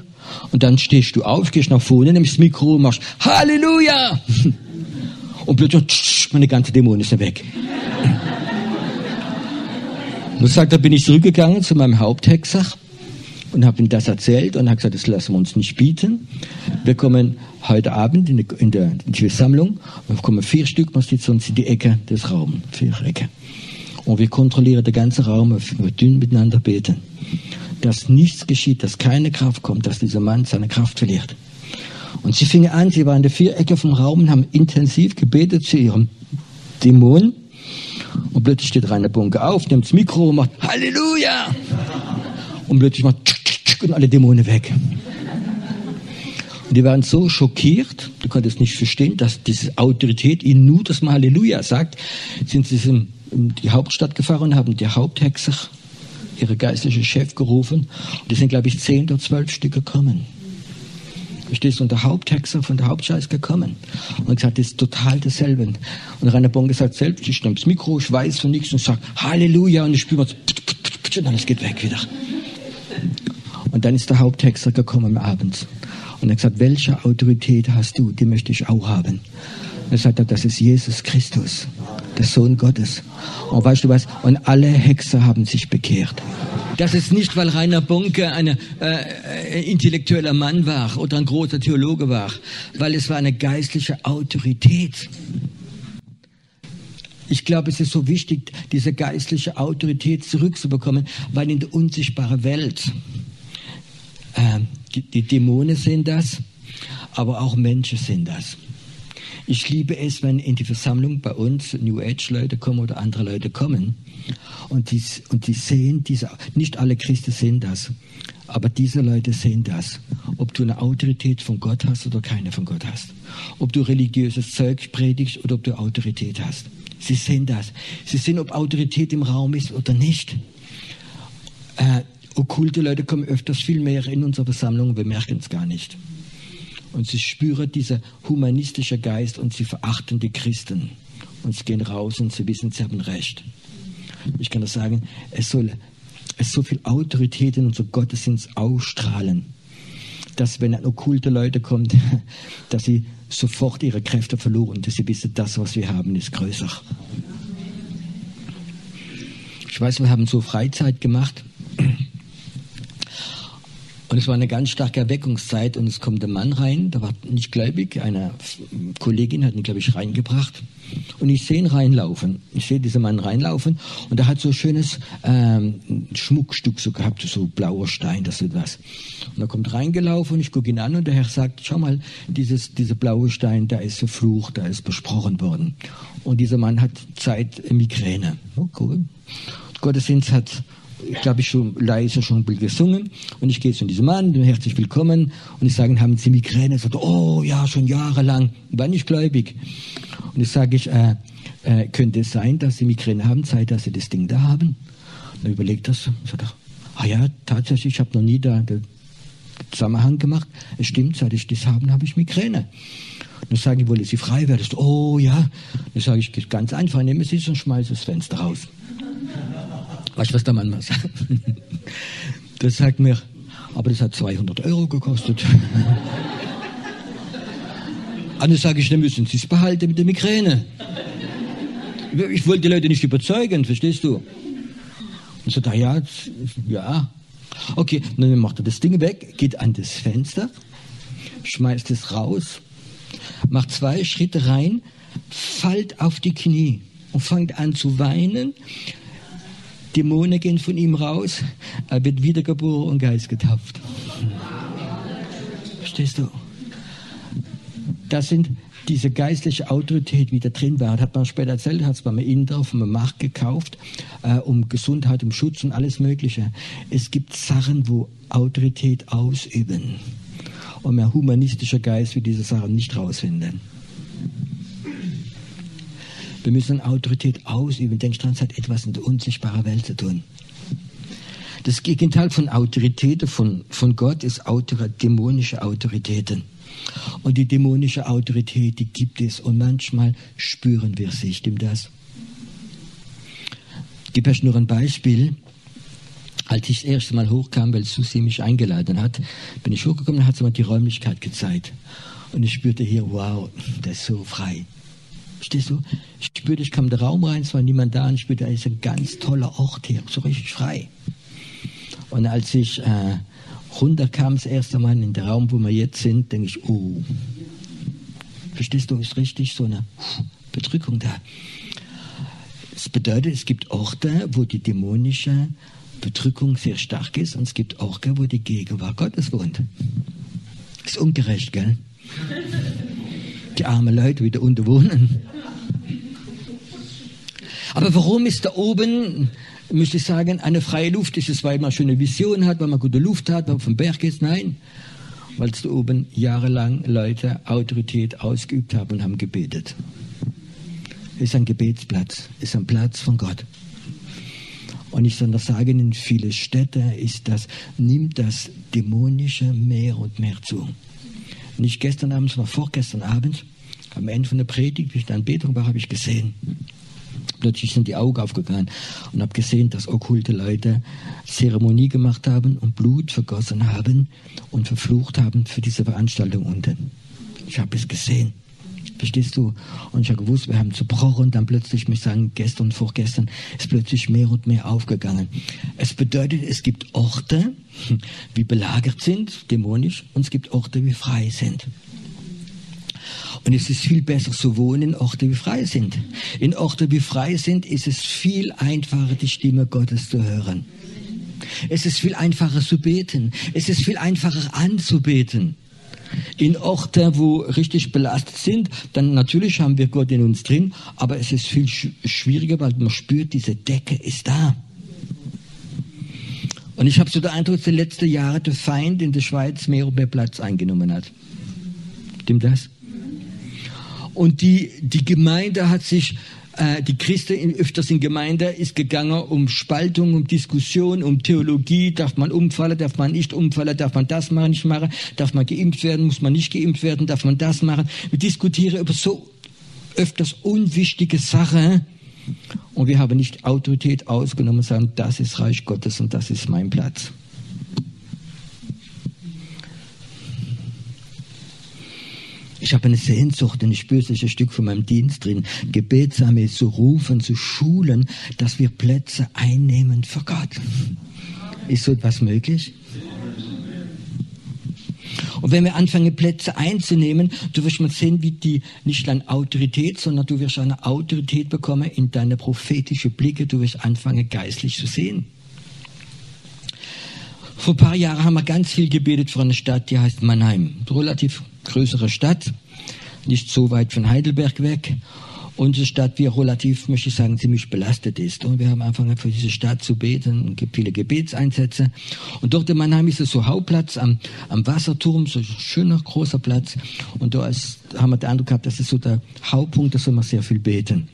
und dann stehst du auf, gehst nach vorne, nimmst das Mikro und machst Halleluja! [LAUGHS] Und plötzlich, meine ganze Dämon ist weg. [LAUGHS] Und sagt, da bin ich zurückgegangen zu meinem Haupthexer und habe ihm das erzählt und habe gesagt, das lassen wir uns nicht bieten. Wir kommen heute Abend in, die, in der, in die Versammlung, wir kommen vier Stück, man sitzt uns in die Ecke des Raums, vier Ecke. Und wir kontrollieren den ganzen Raum, wir dünn miteinander beten dass nichts geschieht, dass keine Kraft kommt, dass dieser Mann seine Kraft verliert. Und sie fingen an, sie waren in der Vierecke vom Raum und haben intensiv gebetet zu ihrem Dämon. Und plötzlich steht Rainer Bunke auf, nimmt das Mikro und macht Halleluja! Und plötzlich macht tsch, tsch, tsch, und alle Dämonen weg. Und die waren so schockiert, du konntest nicht verstehen, dass diese Autorität ihnen nur das Mal Halleluja sagt, sind sie in die Hauptstadt gefahren und haben die Haupthexer ihre geistliche Chef gerufen. Und die sind, glaube ich, zehn oder zwölf Stück gekommen. Verstehst du? Und der Haupthexer von der Hauptschau ist gekommen und gesagt, das ist total dasselbe. Und Rainer Bonke sagt selbst, ich nehme das Mikro, ich weiß von nichts und sage Halleluja und ich spüre und alles geht weg wieder. Und dann ist der Haupthexer gekommen am Abend und er hat gesagt, welche Autorität hast du? Die möchte ich auch haben. Er sagt, das ist Jesus Christus. Der Sohn Gottes. Und weißt du was? Und alle Hexer haben sich bekehrt. Das ist nicht, weil Rainer Bonke ein äh, intellektueller Mann war oder ein großer Theologe war, weil es war eine geistliche Autorität. Ich glaube, es ist so wichtig, diese geistliche Autorität zurückzubekommen, weil in der unsichtbaren Welt äh, die, die Dämonen sind das, aber auch Menschen sind das. Ich liebe es, wenn in die Versammlung bei uns New Age Leute kommen oder andere Leute kommen und die, und die sehen diese, nicht alle Christen sehen das, aber diese Leute sehen das. Ob du eine Autorität von Gott hast oder keine von Gott hast. Ob du religiöses Zeug predigst oder ob du Autorität hast. Sie sehen das. Sie sehen, ob Autorität im Raum ist oder nicht. Äh, okkulte Leute kommen öfters viel mehr in unsere Versammlung, wir merken es gar nicht. Und sie spüren dieser humanistische Geist und sie verachten die Christen. Und sie gehen raus und sie wissen, sie haben Recht. Ich kann das sagen, es soll es so viel Autorität in unser Gottesdienst ausstrahlen, dass wenn okkulte Leute kommen, [LAUGHS] dass sie sofort ihre Kräfte verloren, dass sie wissen, das, was wir haben, ist größer. Ich weiß, wir haben so Freizeit gemacht und es war eine ganz starke Erweckungszeit und es kommt ein Mann rein, der war nicht gläubig, eine Kollegin hat ihn, glaube ich, reingebracht. Und ich sehe ihn reinlaufen. Ich sehe diesen Mann reinlaufen und er hat so ein schönes ähm, Schmuckstück so gehabt, so blauer Stein, das ist was. Und er kommt reingelaufen und ich gucke ihn an und der Herr sagt, schau mal, dieses, dieser blaue Stein, da ist verflucht, da ist besprochen worden. Und dieser Mann hat Zeit Migräne. Oh, cool. Gottesdienst hat glaube ich, schon leise schon gesungen. Und ich gehe zu diesem Mann, herzlich willkommen. Und ich sage, haben Sie Migräne? Er sagt, oh ja, schon jahrelang. War nicht gläubig. Und ich sage, ich, äh, äh, könnte es sein, dass Sie Migräne haben, Zeit, dass Sie das Ding da haben? Und er überlegt das. Sagt er, ah ja, tatsächlich, ich habe noch nie da den Zusammenhang gemacht. Es stimmt, seit ich das habe, habe ich Migräne. Ich sage, ich wollte Sie frei werden. Oh ja. Dann sage ich, ganz einfach, nehme es und schmeiße das Fenster raus. Du, was der Mann sagt? Der sagt mir, aber das hat 200 Euro gekostet. Dann sage ich, dann müssen Sie es behalten mit der Migräne. Ich wollte die Leute nicht überzeugen, verstehst du? Und so, da ja, ja. Okay, dann macht er das Ding weg, geht an das Fenster, schmeißt es raus, macht zwei Schritte rein, fällt auf die Knie und fängt an zu weinen, Dämonen gehen von ihm raus, er wird wiedergeboren und Geist getauft. Verstehst du? Das sind diese geistliche Autorität, wie da drin war, hat man später erzählt, hat es beim Inder dem Markt gekauft, äh, um Gesundheit, um Schutz und alles Mögliche. Es gibt Sachen, wo Autorität ausüben. Und mehr humanistischer Geist wie diese Sachen nicht rausfinden. Wir müssen Autorität ausüben. Dran, es hat etwas in der unsichtbaren Welt zu tun. Das Gegenteil von Autorität von, von Gott ist Autor dämonische Autoritäten. Und die dämonische Autorität, die gibt es und manchmal spüren wir sie. Stimmt das? Ich gebe euch nur ein Beispiel. Als ich das erste Mal hochkam, weil Susi mich eingeladen hat, bin ich hochgekommen und hat sie mir die Räumlichkeit gezeigt. Und ich spürte hier, wow, das ist so frei. Verstehst du? Ich spürte, ich kam in den Raum rein, es war niemand da und ich spürte, es ist ein ganz toller Ort hier, so richtig frei. Und als ich äh, runterkam, das erste Mal in den Raum, wo wir jetzt sind, denke ich, oh, verstehst du, ist richtig so eine Bedrückung da. Das bedeutet, es gibt Orte, wo die dämonische Bedrückung sehr stark ist und es gibt Orte, wo die Gegenwart Gottes wohnt. Ist ungerecht, gell? Die armen Leute, die da unten wohnen. Aber warum ist da oben, müsste ich sagen, eine freie Luft? Ist es, weil man schöne Vision hat, weil man gute Luft hat, weil man vom Berg ist? Nein. Weil es da oben jahrelang Leute Autorität ausgeübt haben und haben gebetet. Ist ein Gebetsplatz, ist ein Platz von Gott. Und ich soll noch sagen, in vielen Städten ist das, nimmt das Dämonische mehr und mehr zu. Nicht gestern Abend, sondern vorgestern Abend, am Ende von der Predigt, wie ich in Betung war, habe ich gesehen, plötzlich sind die Augen aufgegangen und habe gesehen, dass okkulte Leute Zeremonie gemacht haben und Blut vergossen haben und verflucht haben für diese Veranstaltung unten. Ich habe es gesehen. Verstehst du? Und ich habe gewusst, wir haben zerbrochen dann plötzlich, ich sagen, gestern und vorgestern ist plötzlich mehr und mehr aufgegangen. Es bedeutet, es gibt Orte, die belagert sind, dämonisch, und es gibt Orte, die frei sind. Und es ist viel besser zu wohnen in Orte, die frei sind. In Orte, die frei sind, ist es viel einfacher, die Stimme Gottes zu hören. Es ist viel einfacher zu beten. Es ist viel einfacher anzubeten. In Orten, wo richtig belastet sind, dann natürlich haben wir Gott in uns drin, aber es ist viel schwieriger, weil man spürt, diese Decke ist da. Und ich habe so den Eindruck, dass die letzten Jahre der Feind in der Schweiz mehr und mehr Platz eingenommen hat. Stimmt das? Und die, die Gemeinde hat sich äh, die Christen öfters in Gemeinde ist gegangen um Spaltung, um Diskussion, um Theologie. Darf man umfallen, darf man nicht umfallen, darf man das machen, nicht machen, darf man geimpft werden, muss man nicht geimpft werden, darf man das machen. Wir diskutieren über so öfters unwichtige Sachen. Und wir haben nicht Autorität ausgenommen sagen, das ist Reich Gottes und das ist mein Platz. Ich habe eine Sehnsucht und ich spüre ein Stück von meinem Dienst drin, Gebetsarmee zu rufen, zu schulen, dass wir Plätze einnehmen für Gott. Ist so etwas möglich? Und wenn wir anfangen, Plätze einzunehmen, du wirst mal sehen, wie die nicht an Autorität, sondern du wirst eine Autorität bekommen in deine prophetische Blicke, du wirst anfangen, geistlich zu sehen. Vor ein paar Jahren haben wir ganz viel gebetet für eine Stadt, die heißt Mannheim. Relativ größere Stadt, nicht so weit von Heidelberg weg. Unsere Stadt, die relativ, möchte ich sagen, ziemlich belastet ist. Und wir haben angefangen, für diese Stadt zu beten. Es gibt viele Gebetseinsätze. Und dort in Mannheim ist es so Hauptplatz am, am Wasserturm, so ein schöner, großer Platz. Und da haben wir den Eindruck gehabt, das ist so der Hauptpunkt, da soll man sehr viel beten.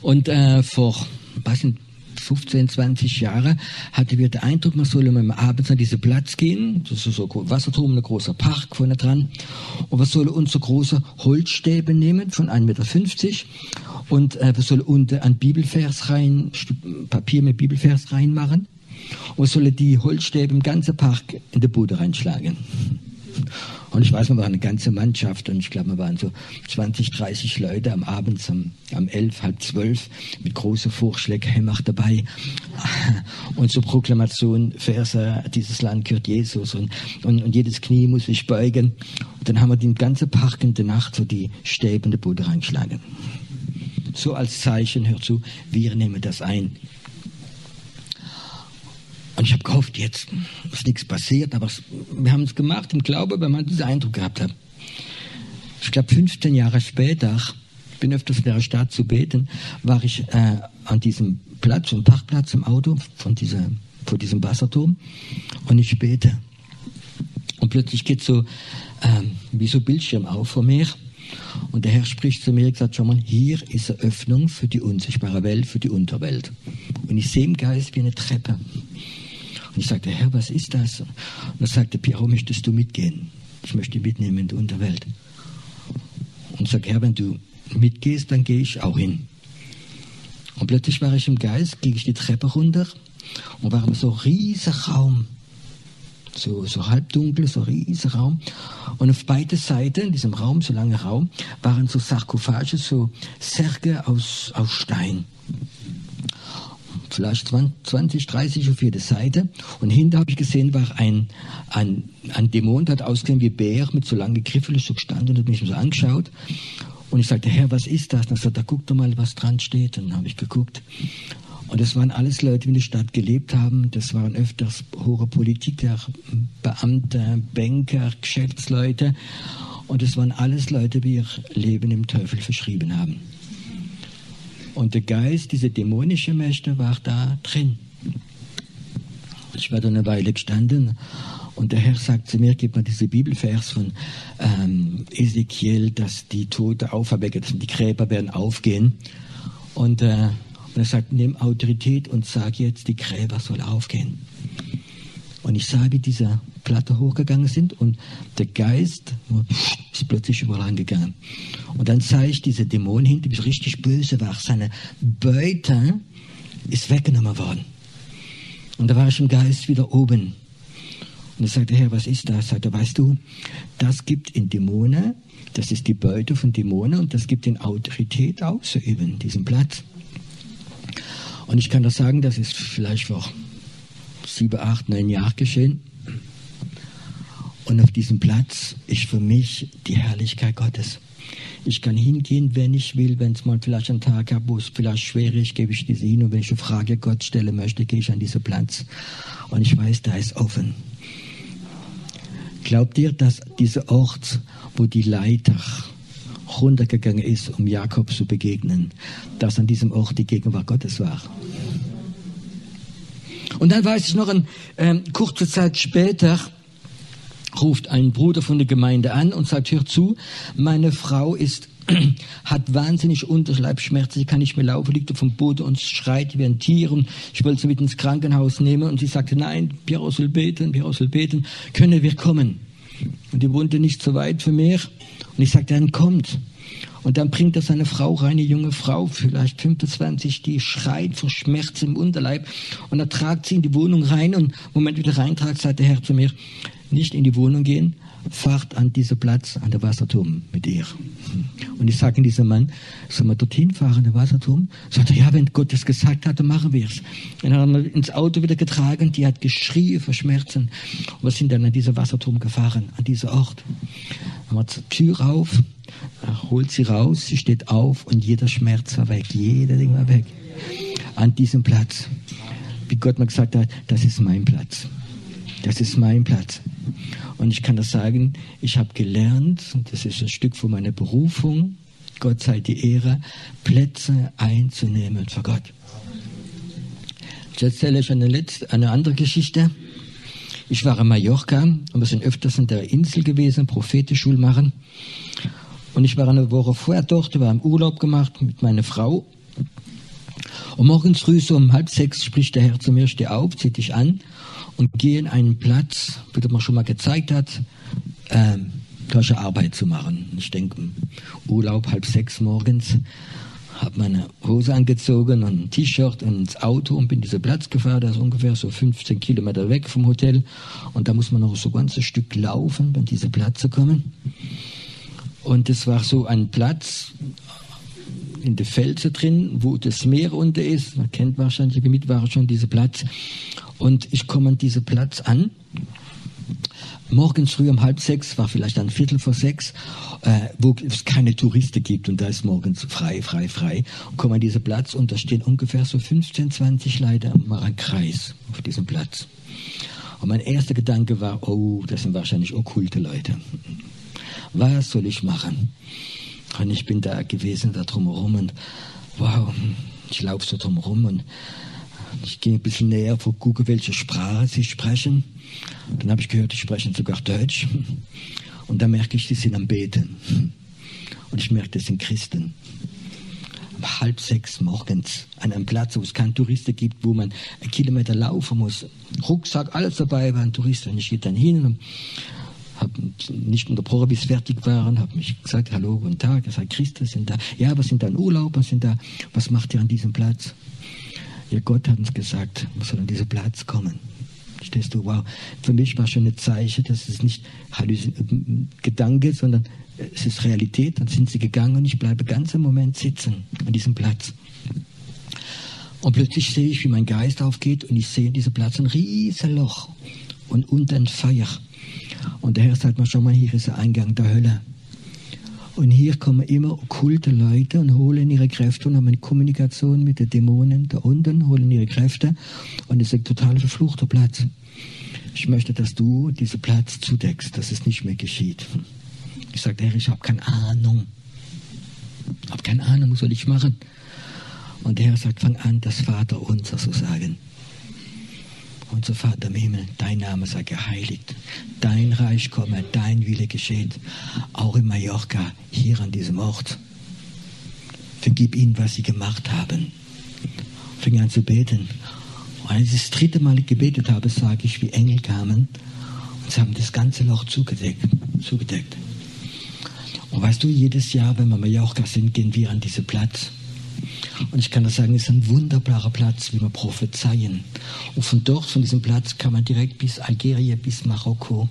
Und äh, vor, weiß nicht, 15, 20 Jahre hatte wir den Eindruck, man solle mal abends an diesen Platz gehen. Das ist so ein Wasserturm, ein großer Park vorne dran. Und wir sollen unsere große Holzstäbe nehmen von 1,50 Meter und äh, wir sollen unten ein Bibelvers rein, Papier mit Bibelvers reinmachen. Und wir sollen die Holzstäbe im ganzen Park in den Boden reinschlagen. Und ich weiß, wir waren eine ganze Mannschaft und ich glaube, wir waren so 20, 30 Leute am Abend um, um 11, halb 12 mit großer Vorschläge, hey, mach dabei. [LAUGHS] Und so Proklamation, Verse, dieses Land gehört Jesus und, und, und jedes Knie muss sich beugen. Und dann haben wir den ganzen Park in der Nacht so die Stäbe in den Boden reingeschlagen. So als Zeichen, hör zu, wir nehmen das ein. Und ich habe gehofft, jetzt ist nichts passiert, aber wir haben es gemacht im Glaube, weil man diesen Eindruck gehabt hat. Ich glaube, 15 Jahre später, ich bin öfters in der Stadt zu beten, war ich äh, an diesem Platz, einem Parkplatz im Auto von dieser, vor diesem Wasserturm und ich bete. Und plötzlich geht so äh, wie so Bildschirm auf vor mir. Und der Herr spricht zu mir und sagt, schau mal, hier ist eine Öffnung für die unsichtbare Welt, für die Unterwelt. Und ich sehe im Geist wie eine Treppe. Und ich sagte, Herr, was ist das? Und er sagte, Piero, möchtest du mitgehen? Ich möchte mitnehmen in die Unterwelt. Und ich sagte, Herr, wenn du mitgehst, dann gehe ich auch hin. Und plötzlich war ich im Geist, ging ich die Treppe runter und war so ein riesiger Raum. So, so halbdunkel, so riesiger Raum. Und auf beide Seiten in diesem Raum, so langer Raum, waren so Sarkophage, so Särge aus, aus Stein vielleicht 20, 30 auf jede Seite. Und hinter habe ich gesehen, war ein, ein, ein Dämon, der hat ausgesehen wie Bär mit so langen Griffen, so gestanden und hat mich so angeschaut. Und ich sagte, Herr, was ist das? Und er sagte, da guck doch mal, was dran steht. Und dann habe ich geguckt. Und das waren alles Leute, die in der Stadt gelebt haben. Das waren öfters hohe Politiker, Beamte, Banker, Geschäftsleute. Und das waren alles Leute, die ihr Leben im Teufel verschrieben haben. Und der Geist, diese dämonische Mächte, war da drin. Ich war da eine Weile gestanden und der Herr sagt zu mir, gib mir diese Bibelvers von ähm, Ezekiel, dass die Tote auferwecken, die Gräber werden aufgehen. Und, äh, und er sagt, nimm Autorität und sag jetzt, die Gräber sollen aufgehen. Und ich sah, wie diese Platte hochgegangen sind und der Geist ist plötzlich überall angegangen. Und dann sah ich diese Dämon hinter, die richtig böse war. Seine Beute ist weggenommen worden. Und da war ich im Geist wieder oben. Und er sagte, Herr, was ist das? Sagt er, weißt du, das gibt in Dämonen, das ist die Beute von Dämonen und das gibt in Autorität auszuüben, diesen Platz. Und ich kann das sagen, das ist vielleicht vor sieben, acht, neun Jahren geschehen. Und auf diesem Platz ist für mich die Herrlichkeit Gottes. Ich kann hingehen, wenn ich will, wenn es mal vielleicht einen Tag habe, wo es vielleicht schwer ist, gebe ich diese hin. Und wenn ich eine Frage Gott stellen möchte, gehe ich an diesen Platz. Und ich weiß, da ist offen. Glaubt ihr, dass dieser Ort, wo die Leiter runtergegangen ist, um Jakob zu begegnen, dass an diesem Ort die Gegenwart Gottes war? Und dann weiß ich noch, eine ähm, kurze Zeit später, ruft ein Bruder von der Gemeinde an und sagt, hör zu, meine Frau ist [CLEARS THROAT] hat wahnsinnig Unterleibschmerzen, sie kann nicht mehr laufen, liegt auf dem Boden und schreit wie ein Tier und ich wollte sie mit ins Krankenhaus nehmen und sie sagte, nein, Piero soll beten, Piero soll beten, können wir kommen? Und die wohnte nicht so weit von mir und ich sagte, dann kommt. Und dann bringt er seine Frau rein, eine junge Frau, vielleicht 25, die schreit vor Schmerz im Unterleib. Und er tragt sie in die Wohnung rein und im Moment wieder reintragt, sagt der Herr zu mir, nicht in die Wohnung gehen, fahrt an diesen Platz, an der Wasserturm mit ihr. Und ich sage diesem Mann, sollen wir dorthin fahren, der Wasserturm? Sagt er, ja, wenn Gott das gesagt hat, dann machen wir es. Dann haben wir ins Auto wieder getragen, die hat geschrien vor Schmerzen. Und wir sind dann an diesen Wasserturm gefahren, an diesen Ort. Haben wir die Tür auf, holt sie raus, sie steht auf und jeder Schmerz war weg, jeder Ding war weg. An diesem Platz. Wie Gott mir gesagt hat, das ist mein Platz. Das ist mein Platz. Und ich kann das sagen, ich habe gelernt, und das ist ein Stück von meiner Berufung, Gott sei die Ehre, Plätze einzunehmen für Gott. Jetzt erzähle ich eine, letzte, eine andere Geschichte. Ich war in Mallorca und wir sind öfters in der Insel gewesen, Prophetischul machen. Und ich war eine Woche vorher dort, wir haben Urlaub gemacht mit meiner Frau. Und morgens früh so um halb sechs spricht der Herr zu mir, steh auf, zieh dich an und gehe in einen Platz, wie der mir schon mal gezeigt hat, ähm, solche Arbeit zu machen. Ich denke, Urlaub halb sechs morgens, habe meine Hose angezogen und ein T-Shirt und ins Auto und bin diesen Platz gefahren, das ist ungefähr so 15 Kilometer weg vom Hotel. Und da muss man noch so ein ganzes Stück laufen, um diese Plätze kommen. Und es war so ein Platz, in den Felsen drin, wo das Meer unter ist. Man kennt wahrscheinlich, mit war schon dieser Platz. Und ich komme an diesen Platz an. Morgens früh um halb sechs, war vielleicht ein Viertel vor sechs, äh, wo es keine Touristen gibt und da ist morgens frei, frei, frei. Und komme an diesen Platz und da stehen ungefähr so 15, 20 Leute im Kreis auf diesem Platz. Und mein erster Gedanke war, oh, das sind wahrscheinlich okkulte Leute. Was soll ich machen? Und ich bin da gewesen, da drumherum und wow, ich laufe so drumherum und ich gehe ein bisschen näher, gucke, welche Sprache sie sprechen. Dann habe ich gehört, die sprechen sogar Deutsch. Und dann merke ich, die sind am Beten. Und ich merke, das sind Christen. Um halb sechs morgens an einem Platz, wo es keinen Touristen gibt, wo man einen Kilometer laufen muss. Rucksack, alles dabei, waren Touristen. Und ich gehe dann hin und habe nicht unterbrochen, bis fertig waren, habe mich gesagt, hallo, guten Tag, ihr seid Christen, sind da. Ja, was sind da in Urlaub, was sind da, was macht ihr an diesem Platz? Ja, Gott hat uns gesagt, man soll an diesen Platz kommen. Stehst du, wow. Für mich war schon ein Zeichen, dass es nicht Hallusin Gedanke, sondern es ist Realität. Dann sind sie gegangen und ich bleibe ganz im Moment sitzen an diesem Platz. Und plötzlich sehe ich, wie mein Geist aufgeht und ich sehe in diesem Platz ein riesen Loch und unten ein Feuer. Und der Herr sagt mir schon mal, hier ist der Eingang der Hölle. Und hier kommen immer okkulte Leute und holen ihre Kräfte und haben eine Kommunikation mit den Dämonen da unten, holen ihre Kräfte. Und es ist ein total verfluchter Platz. Ich möchte, dass du diesen Platz zudeckst, dass es nicht mehr geschieht. Ich sagte, Herr, ich habe keine Ahnung. Ich habe keine Ahnung, was soll ich machen? Und der Herr sagt, fang an, das Vater unser zu sagen. Unser Vater im Himmel, dein Name sei geheiligt, dein Reich komme, dein Wille geschieht, auch in Mallorca, hier an diesem Ort. Vergib ihnen, was sie gemacht haben. Fing an zu beten. Und als ich das dritte Mal gebetet habe, sage ich, wie Engel kamen und sie haben das ganze Loch zugedeckt. zugedeckt. Und weißt du, jedes Jahr, wenn wir Mallorca sind, gehen wir an diesen Platz Und ich kann das sagen, es ist ein wunderbarer Platz, wie wir prophezeien. Und von dort, von diesem Platz, kann man direkt bis Algerien, bis Marokko,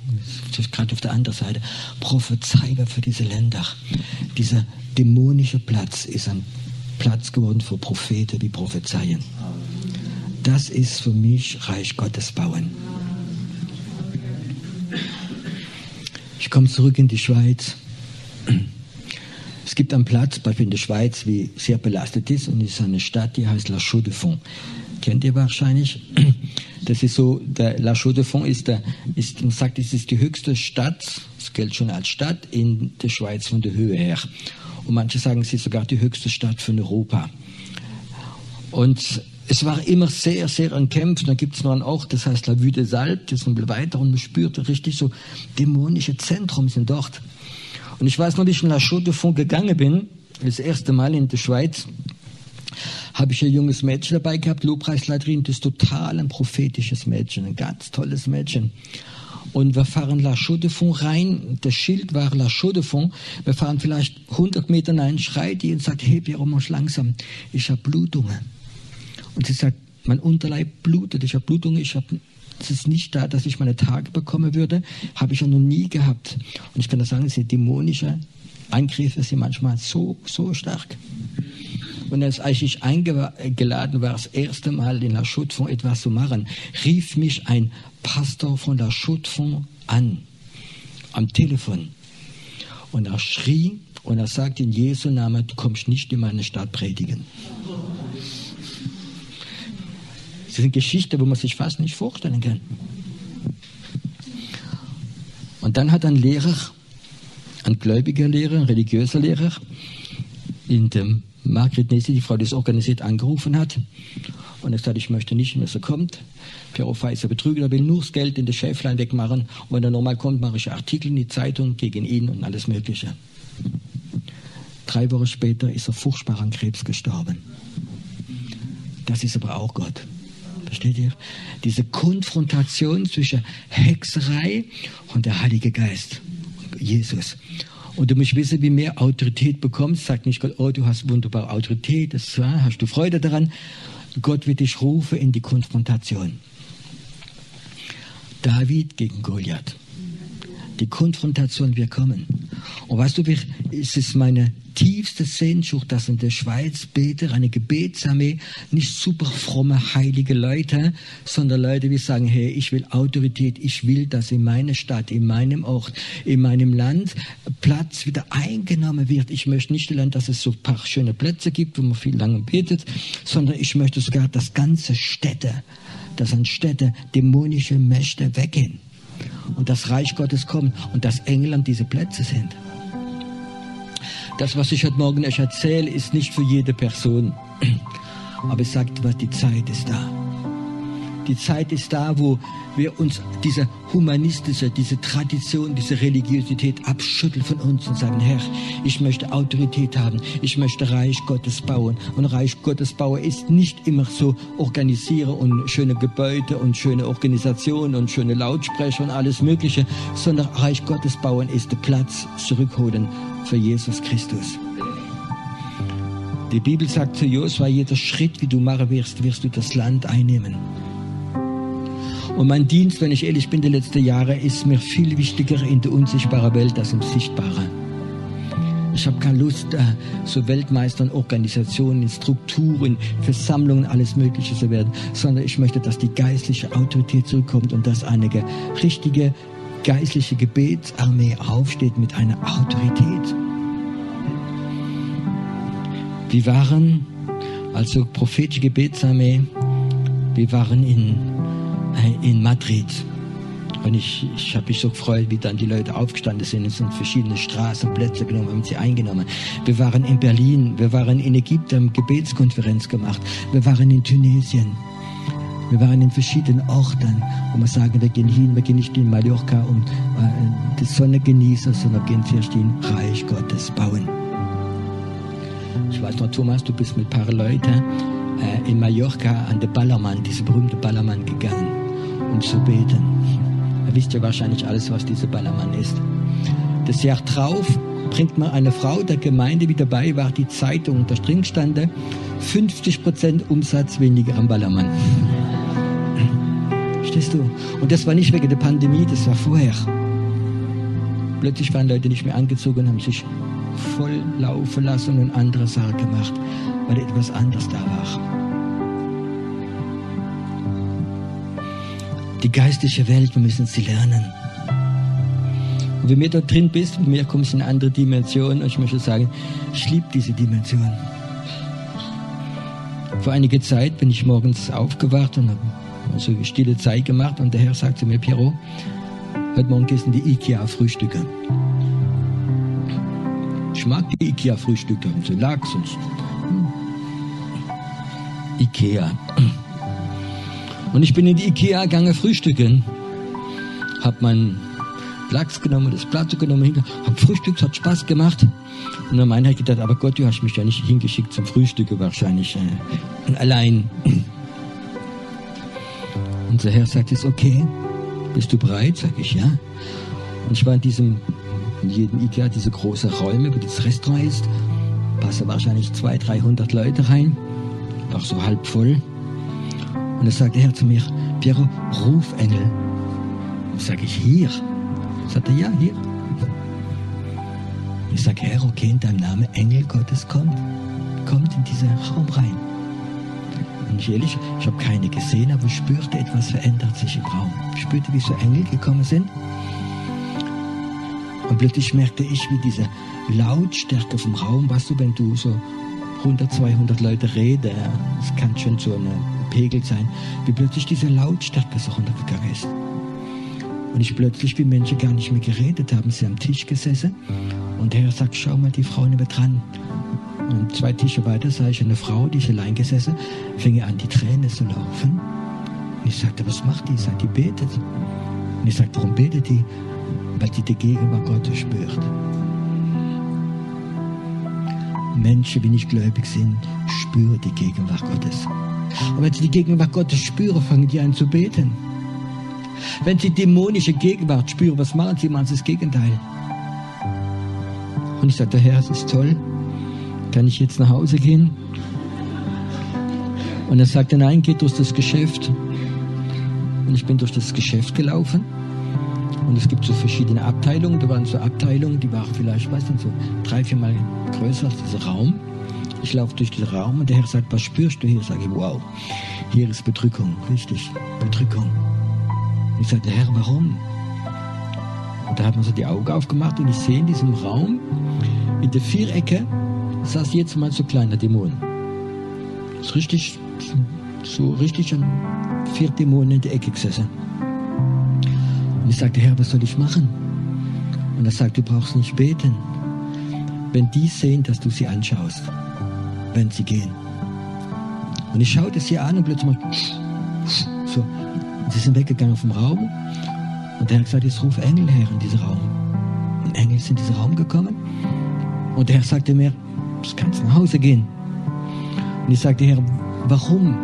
gerade auf der anderen Seite, prophezeien für diese Länder. Dieser dämonische Platz ist ein Platz geworden für Propheten, die prophezeien. Das ist für mich Reich Gottes bauen. Ich komme zurück in die Schweiz. Es gibt einen Platz, bei in der Schweiz, wie sehr belastet ist, und es ist eine Stadt, die heißt La Chaux-de-Fonds. Kennt ihr wahrscheinlich? [CLEARS THROAT] Das ist so, der La Chaux-de-Fonds ist, ist, man sagt, es ist die höchste Stadt, es gilt schon als Stadt in der Schweiz von der Höhe her. Und manche sagen, es ist sogar die höchste Stadt von Europa. Und es war immer sehr, sehr ein Kampf. Da gibt es noch einen Ort, das heißt La Vue des Alpes, das ist ein bisschen weiter und man spürt richtig so dämonische Zentrum sind dort. Und ich weiß noch, wie ich in La Chaux de Fonds gegangen bin, das erste Mal in der Schweiz, habe ich ein junges Mädchen dabei gehabt, Lobpreisleiterin, das ist total ein prophetisches Mädchen, ein ganz tolles Mädchen. Und wir fahren La Chaux de Fonds rein. Das Schild war La Chaux de Fonds. Wir fahren vielleicht 100 Meter rein, schreit die und sagt, hey, Pierre, mach langsam. Ich habe Blutungen. Und sie sagt, mein Unterleib blutet, ich habe Blutungen, ich habe es ist nicht da, dass ich meine Tage bekommen würde, habe ich ja noch nie gehabt. Und ich kann das sagen, diese dämonische Angriffe sind manchmal so, so stark. Und als ich eingeladen war, das erste Mal in La Chaux-de-Fonds etwas zu machen, rief mich ein Pastor von La Chaux-de-Fonds an, am Telefon. Und er schrie und er sagte in Jesu Namen, du kommst nicht in meine Stadt predigen. Das sind Geschichten, wo man sich fast nicht vorstellen kann. Und dann hat ein Lehrer, ein gläubiger Lehrer, ein religiöser Lehrer, in dem Margret Nesi, die Frau, die es organisiert, angerufen hat. Und er sagt, ich möchte nicht, dass er kommt. Piero ist ein Betrüger, er will nur das Geld in das Schäflein wegmachen. Und wenn er nochmal kommt, mache ich Artikel in die Zeitung gegen ihn und alles Mögliche. Drei Wochen später ist er furchtbar an Krebs gestorben. Das ist aber auch Gott. Versteht ihr? Diese Konfrontation zwischen Hexerei und der Heilige Geist, Jesus. Und du musst wissen, wie mehr Autorität bekommst, sagt nicht Gott, oh, du hast wunderbare Autorität, das hast du Freude daran. Gott wird dich rufen in die Konfrontation. David gegen Goliath. Die Konfrontation wird kommen. Und weißt du, es ist meine tiefste Sehnsucht, dass in der Schweiz Beter, eine Gebetsarmee, nicht super fromme, heilige Leute, sondern Leute, die sagen, hey, ich will Autorität, ich will, dass in meiner Stadt, in meinem Ort, in meinem Land Platz wieder eingenommen wird. Ich möchte nicht allein, dass es so ein paar schöne Plätze gibt, wo man viel lange betet, sondern ich möchte sogar, dass ganze Städte, dass an Städte dämonische Mächte weggehen und das Reich Gottes kommt und dass Engel an diese Plätze sind. Das, was ich heute Morgen euch erzähle, ist nicht für jede Person. [CLEARS THROAT] Aber es sagt, was die Zeit ist da. Die Zeit ist da, wo wir uns diese humanistische, diese Tradition, diese Religiosität abschütteln von uns und sagen, Herr, ich möchte Autorität haben, ich möchte Reich Gottes bauen. Und Reich Gottes bauen ist nicht immer so organisieren und schöne Gebäude und schöne Organisationen und schöne Lautsprecher und alles Mögliche, sondern Reich Gottes bauen ist der Platz zurückholen für Jesus Christus. Die Bibel sagt zu Josua, jeder Schritt, wie du machen wirst, wirst du das Land einnehmen. Und mein Dienst, wenn ich ehrlich bin, die letzten Jahre, ist mir viel wichtiger in der unsichtbaren Welt als im Sichtbaren. Ich habe keine Lust, äh, so Weltmeistern, Organisationen, Strukturen, Versammlungen, alles Mögliche zu werden, sondern ich möchte, dass die geistliche Autorität zurückkommt und dass eine richtige geistliche Gebetsarmee aufsteht mit einer Autorität. Wir waren, also prophetische Gebetsarmee, wir waren in, in Madrid. Und ich, ich habe mich so gefreut, wie dann die Leute aufgestanden sind und sind verschiedene Straßenplätze genommen, haben sie eingenommen. Wir waren in Berlin, wir waren in Ägypten, haben Gebetskonferenz gemacht. Wir waren in Tunesien. Wir waren in verschiedenen Orten, wo wir sagen, wir gehen hin, wir gehen nicht in Mallorca, um äh, die Sonne genießen, sondern wir gehen zuerst in Reich Gottes bauen. Ich weiß noch, Thomas, du bist mit ein paar Leuten äh, in Mallorca an den Ballermann, diese berühmte Ballermann gegangen, um zu beten. Ihr wisst ja wahrscheinlich alles, was dieser Ballermann ist. Das Jahr drauf bringt mir eine Frau der Gemeinde, die dabei war, die Zeitung unter String stande, 50% Umsatz weniger am Ballermann. Verstehst du? Und das war nicht wegen der Pandemie, das war vorher. Plötzlich waren Leute nicht mehr angezogen und haben sich voll laufen lassen und andere Sachen gemacht, weil etwas anderes da war. Die geistliche Welt, wir müssen sie lernen. Und wenn du da drin bist, mit mir kommst du in eine andere Dimension. Und ich möchte sagen, ich liebe diese Dimension. Vor einiger Zeit bin ich morgens aufgewacht und habe also stille Zeit gemacht und der Herr sagte mir, Piero, heute Morgen gehst du in die Ikea frühstücke. Ich mag die Ikea frühstücke, so Lachs und hm. Ikea. Und ich bin in die Ikea gegangen frühstücken, hab meinen Lachs genommen, das Platte genommen, hab frühstückt, hat Spaß gemacht. Und dann meiner hat gedacht, aber Gott, du hast mich ja nicht hingeschickt zum Frühstücken wahrscheinlich. Äh, allein. Und der Herr sagt, ist okay, bist du bereit? Sag ich, ja. Und ich war in diesem, in jedem Ikea, diese großen Räume, wo das Restaurant ist, passen wahrscheinlich 200, 300 Leute rein, auch so halb voll. Und da sagt Herr zu mir, Piero, ruf Engel. Sag ich, hier. Sagt er, ja, hier. Ich sage, Herr, okay, in deinem Namen, Engel Gottes kommt. Kommt in diesen Raum rein. Und ich ehrlich, ich habe keine gesehen, aber ich spürte, etwas verändert sich im Raum. Ich spürte, wie so Engel gekommen sind. Und plötzlich merkte ich, wie diese Lautstärke vom Raum, weißt du, wenn du so 100, 200 Leute reden, das kann schon so ein Pegel sein, wie plötzlich diese Lautstärke so runtergegangen ist. Und ich plötzlich, wie Menschen gar nicht mehr geredet haben, sie am Tisch gesessen. Und der Herr sagt, schau mal, die Frau mehr dran. Und zwei Tische weiter sah ich eine Frau, die ist allein gesessen, fing an, die Tränen zu laufen. Und ich sagte, was macht die? Sagt, die betet. Und ich sagte, warum betet die? Weil sie die Gegenwart Gottes spürt. Menschen, die nicht gläubig sind, spüren die Gegenwart Gottes. Und wenn sie die Gegenwart Gottes spüren, fangen die an zu beten. Wenn sie dämonische Gegenwart spüren, was machen sie? Machen sie das Gegenteil. Und ich sagte, Herr, es ist toll. Kann ich jetzt nach Hause gehen? Und er sagte, nein, geht durch das Geschäft. Und ich bin durch das Geschäft gelaufen. Und es gibt so verschiedene Abteilungen. Da waren so Abteilungen, die waren vielleicht, weiß nicht, so drei, viermal größer als dieser Raum. Ich laufe durch diesen Raum und der Herr sagt, was spürst du hier? Sage ich, wow, hier ist Bedrückung, richtig, Bedrückung. Ich sagte, Herr, warum? Und da hat man so die Augen aufgemacht und ich sehe in diesem Raum, in der Vierecke, saß jetzt mal so kleiner Dämon. So richtig, so richtig ein vier Dämonen in der Ecke gesessen. Und ich sagte, Herr, was soll ich machen? Und er sagt, du brauchst nicht beten. Wenn die sehen, dass du sie anschaust, wenn sie gehen. Und ich schaute sie an und plötzlich mal so. Und sie sind weggegangen vom Raum. Und der hat gesagt, jetzt ruf Engel her in diesen Raum. Und Engel sind in diesen Raum gekommen. Und der Herr sagte mir, du kannst nach Hause gehen. Und ich sagte, Herr, warum?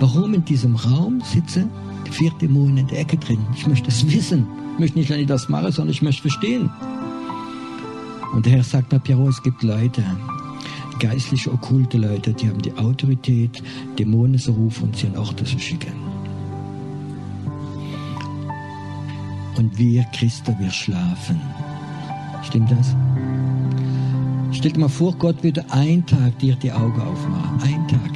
Warum in diesem Raum sitzen die vier Dämonen in der Ecke drin? Ich möchte es wissen. Ich möchte nicht nur das machen, sondern ich möchte verstehen. Und der Herr sagt mir, Piero, es gibt Leute, geistliche, okkulte Leute, die haben die Autorität, Dämonen zu rufen und sie an Orte zu schicken. Und wir Christen, wir schlafen. Stimmt das? Stell dir mal vor, Gott würde einen Tag dir die Augen aufmachen. Einen Tag.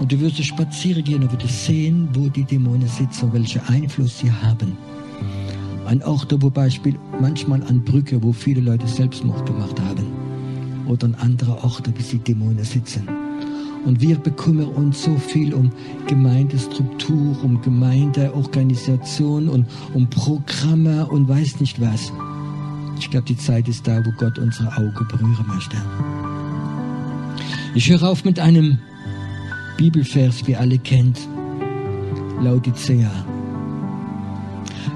Und du würdest spazieren gehen und würdest sehen, wo die Dämonen sitzen und welchen Einfluss sie haben. An Orte, wo Beispiel manchmal an Brücke, wo viele Leute Selbstmord gemacht haben. Oder an andere Orte, wie sie Dämonen sitzen. Und wir bekümmern uns so viel um Gemeindestruktur, um Gemeindeorganisation und um Programme und weiß nicht was. Ich glaube, die Zeit ist da, wo Gott unsere Augen berühren möchte. Ich höre auf mit einem Bibelvers, wie alle kennt. Laodicea.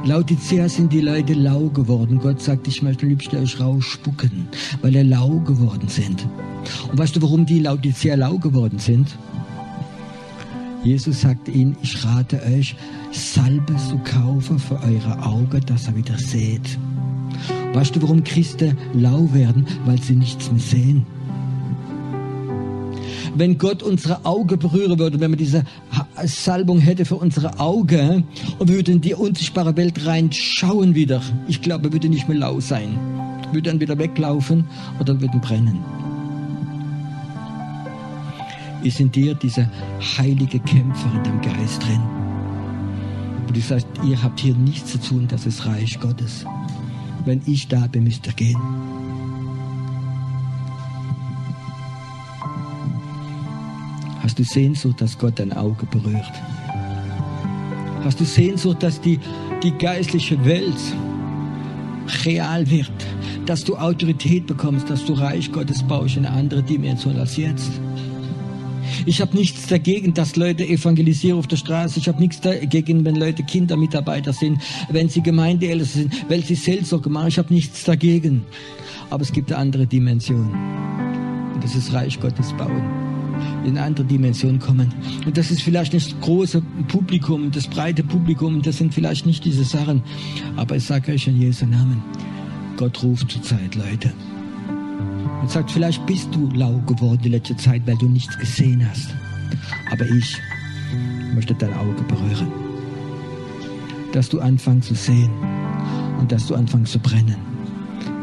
Laodicea sind die Leute lau geworden. Gott sagt, ich möchte liebste euch rausspucken, weil ihr lau geworden sind. Und weißt du, warum die Laodicea lau geworden sind? Jesus sagt ihnen, ich rate euch, Salbe zu kaufen für eure Augen, dass ihr wieder seht. Weißt du, warum Christen lau werden? Weil sie nichts mehr sehen. Wenn Gott unsere Augen berühren würde, wenn wir diese Salbung hätte für unsere Augen und wir würden in die unsichtbare Welt reinschauen wieder, ich glaube, wir würden nicht mehr lau sein. Wir würden dann wieder weglaufen oder würden brennen. Ist in dir diese heilige Kämpfer in deinem Geist drin? Wo du sagst, ihr habt hier nichts zu tun, das ist Reich Gottes. Wenn ich da bin, müsst ihr gehen. Hast du Sehnsucht, dass Gott dein Auge berührt? Hast du Sehnsucht, dass die, die geistliche Welt real wird? Dass du Autorität bekommst, dass du Reich Gottes baust in eine andere Dimension als jetzt? Ich habe nichts dagegen, dass Leute evangelisieren auf der Straße. Ich habe nichts dagegen, wenn Leute Kindermitarbeiter sind, wenn sie Gemeindeeltern sind, wenn sie Seelsorge machen. Ich habe nichts dagegen. Aber es gibt eine andere Dimension. Und das ist Reich Gottes bauen. In andere Dimension kommen. Und das ist vielleicht nicht das große Publikum, das breite Publikum, das sind vielleicht nicht diese Sachen. Aber ich sage euch in Jesu Namen, Gott ruft zur Zeit, Leute und sagt, vielleicht bist du lau geworden die letzte Zeit, weil du nichts gesehen hast. Aber ich möchte dein Auge berühren. Dass du anfängst zu sehen und dass du anfängst zu brennen.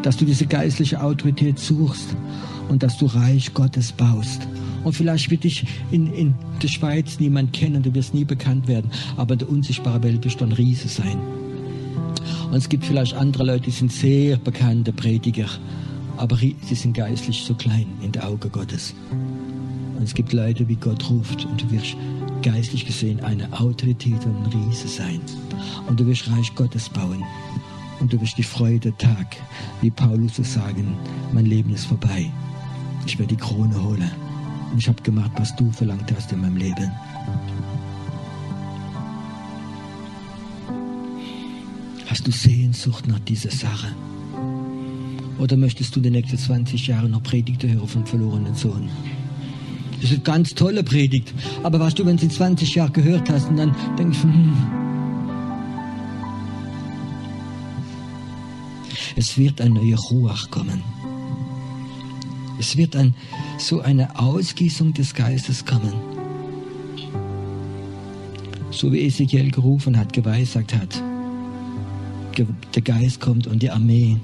Dass du diese geistliche Autorität suchst und dass du Reich Gottes baust. Und vielleicht wird dich in, in der Schweiz niemand kennen, du wirst nie bekannt werden, aber in der unsichtbaren Welt wirst du ein Riese sein. Und es gibt vielleicht andere Leute, die sind sehr bekannte Prediger, aber sie sind geistlich so klein in den Augen Gottes. Und es gibt Leute, wie Gott ruft und du wirst geistlich gesehen eine Autorität und ein Riese sein. Und du wirst Reich Gottes bauen. Und du wirst die Freude Tag, wie Paulus so sagen, mein Leben ist vorbei. Ich werde die Krone holen. Und ich habe gemacht, was du verlangt hast in meinem Leben. Hast du Sehnsucht nach dieser Sache? Oder möchtest du die nächsten 20 Jahre noch Predigte hören vom verlorenen Sohn? Das ist eine ganz tolle Predigt. Aber weißt du, wenn sie 20 Jahre gehört hast und dann denkst du, hm, es wird ein neuer Ruach kommen. Es wird ein, so eine Ausgießung des Geistes kommen. So wie Ezekiel gerufen hat, geweissagt hat. Der Geist kommt und die Armee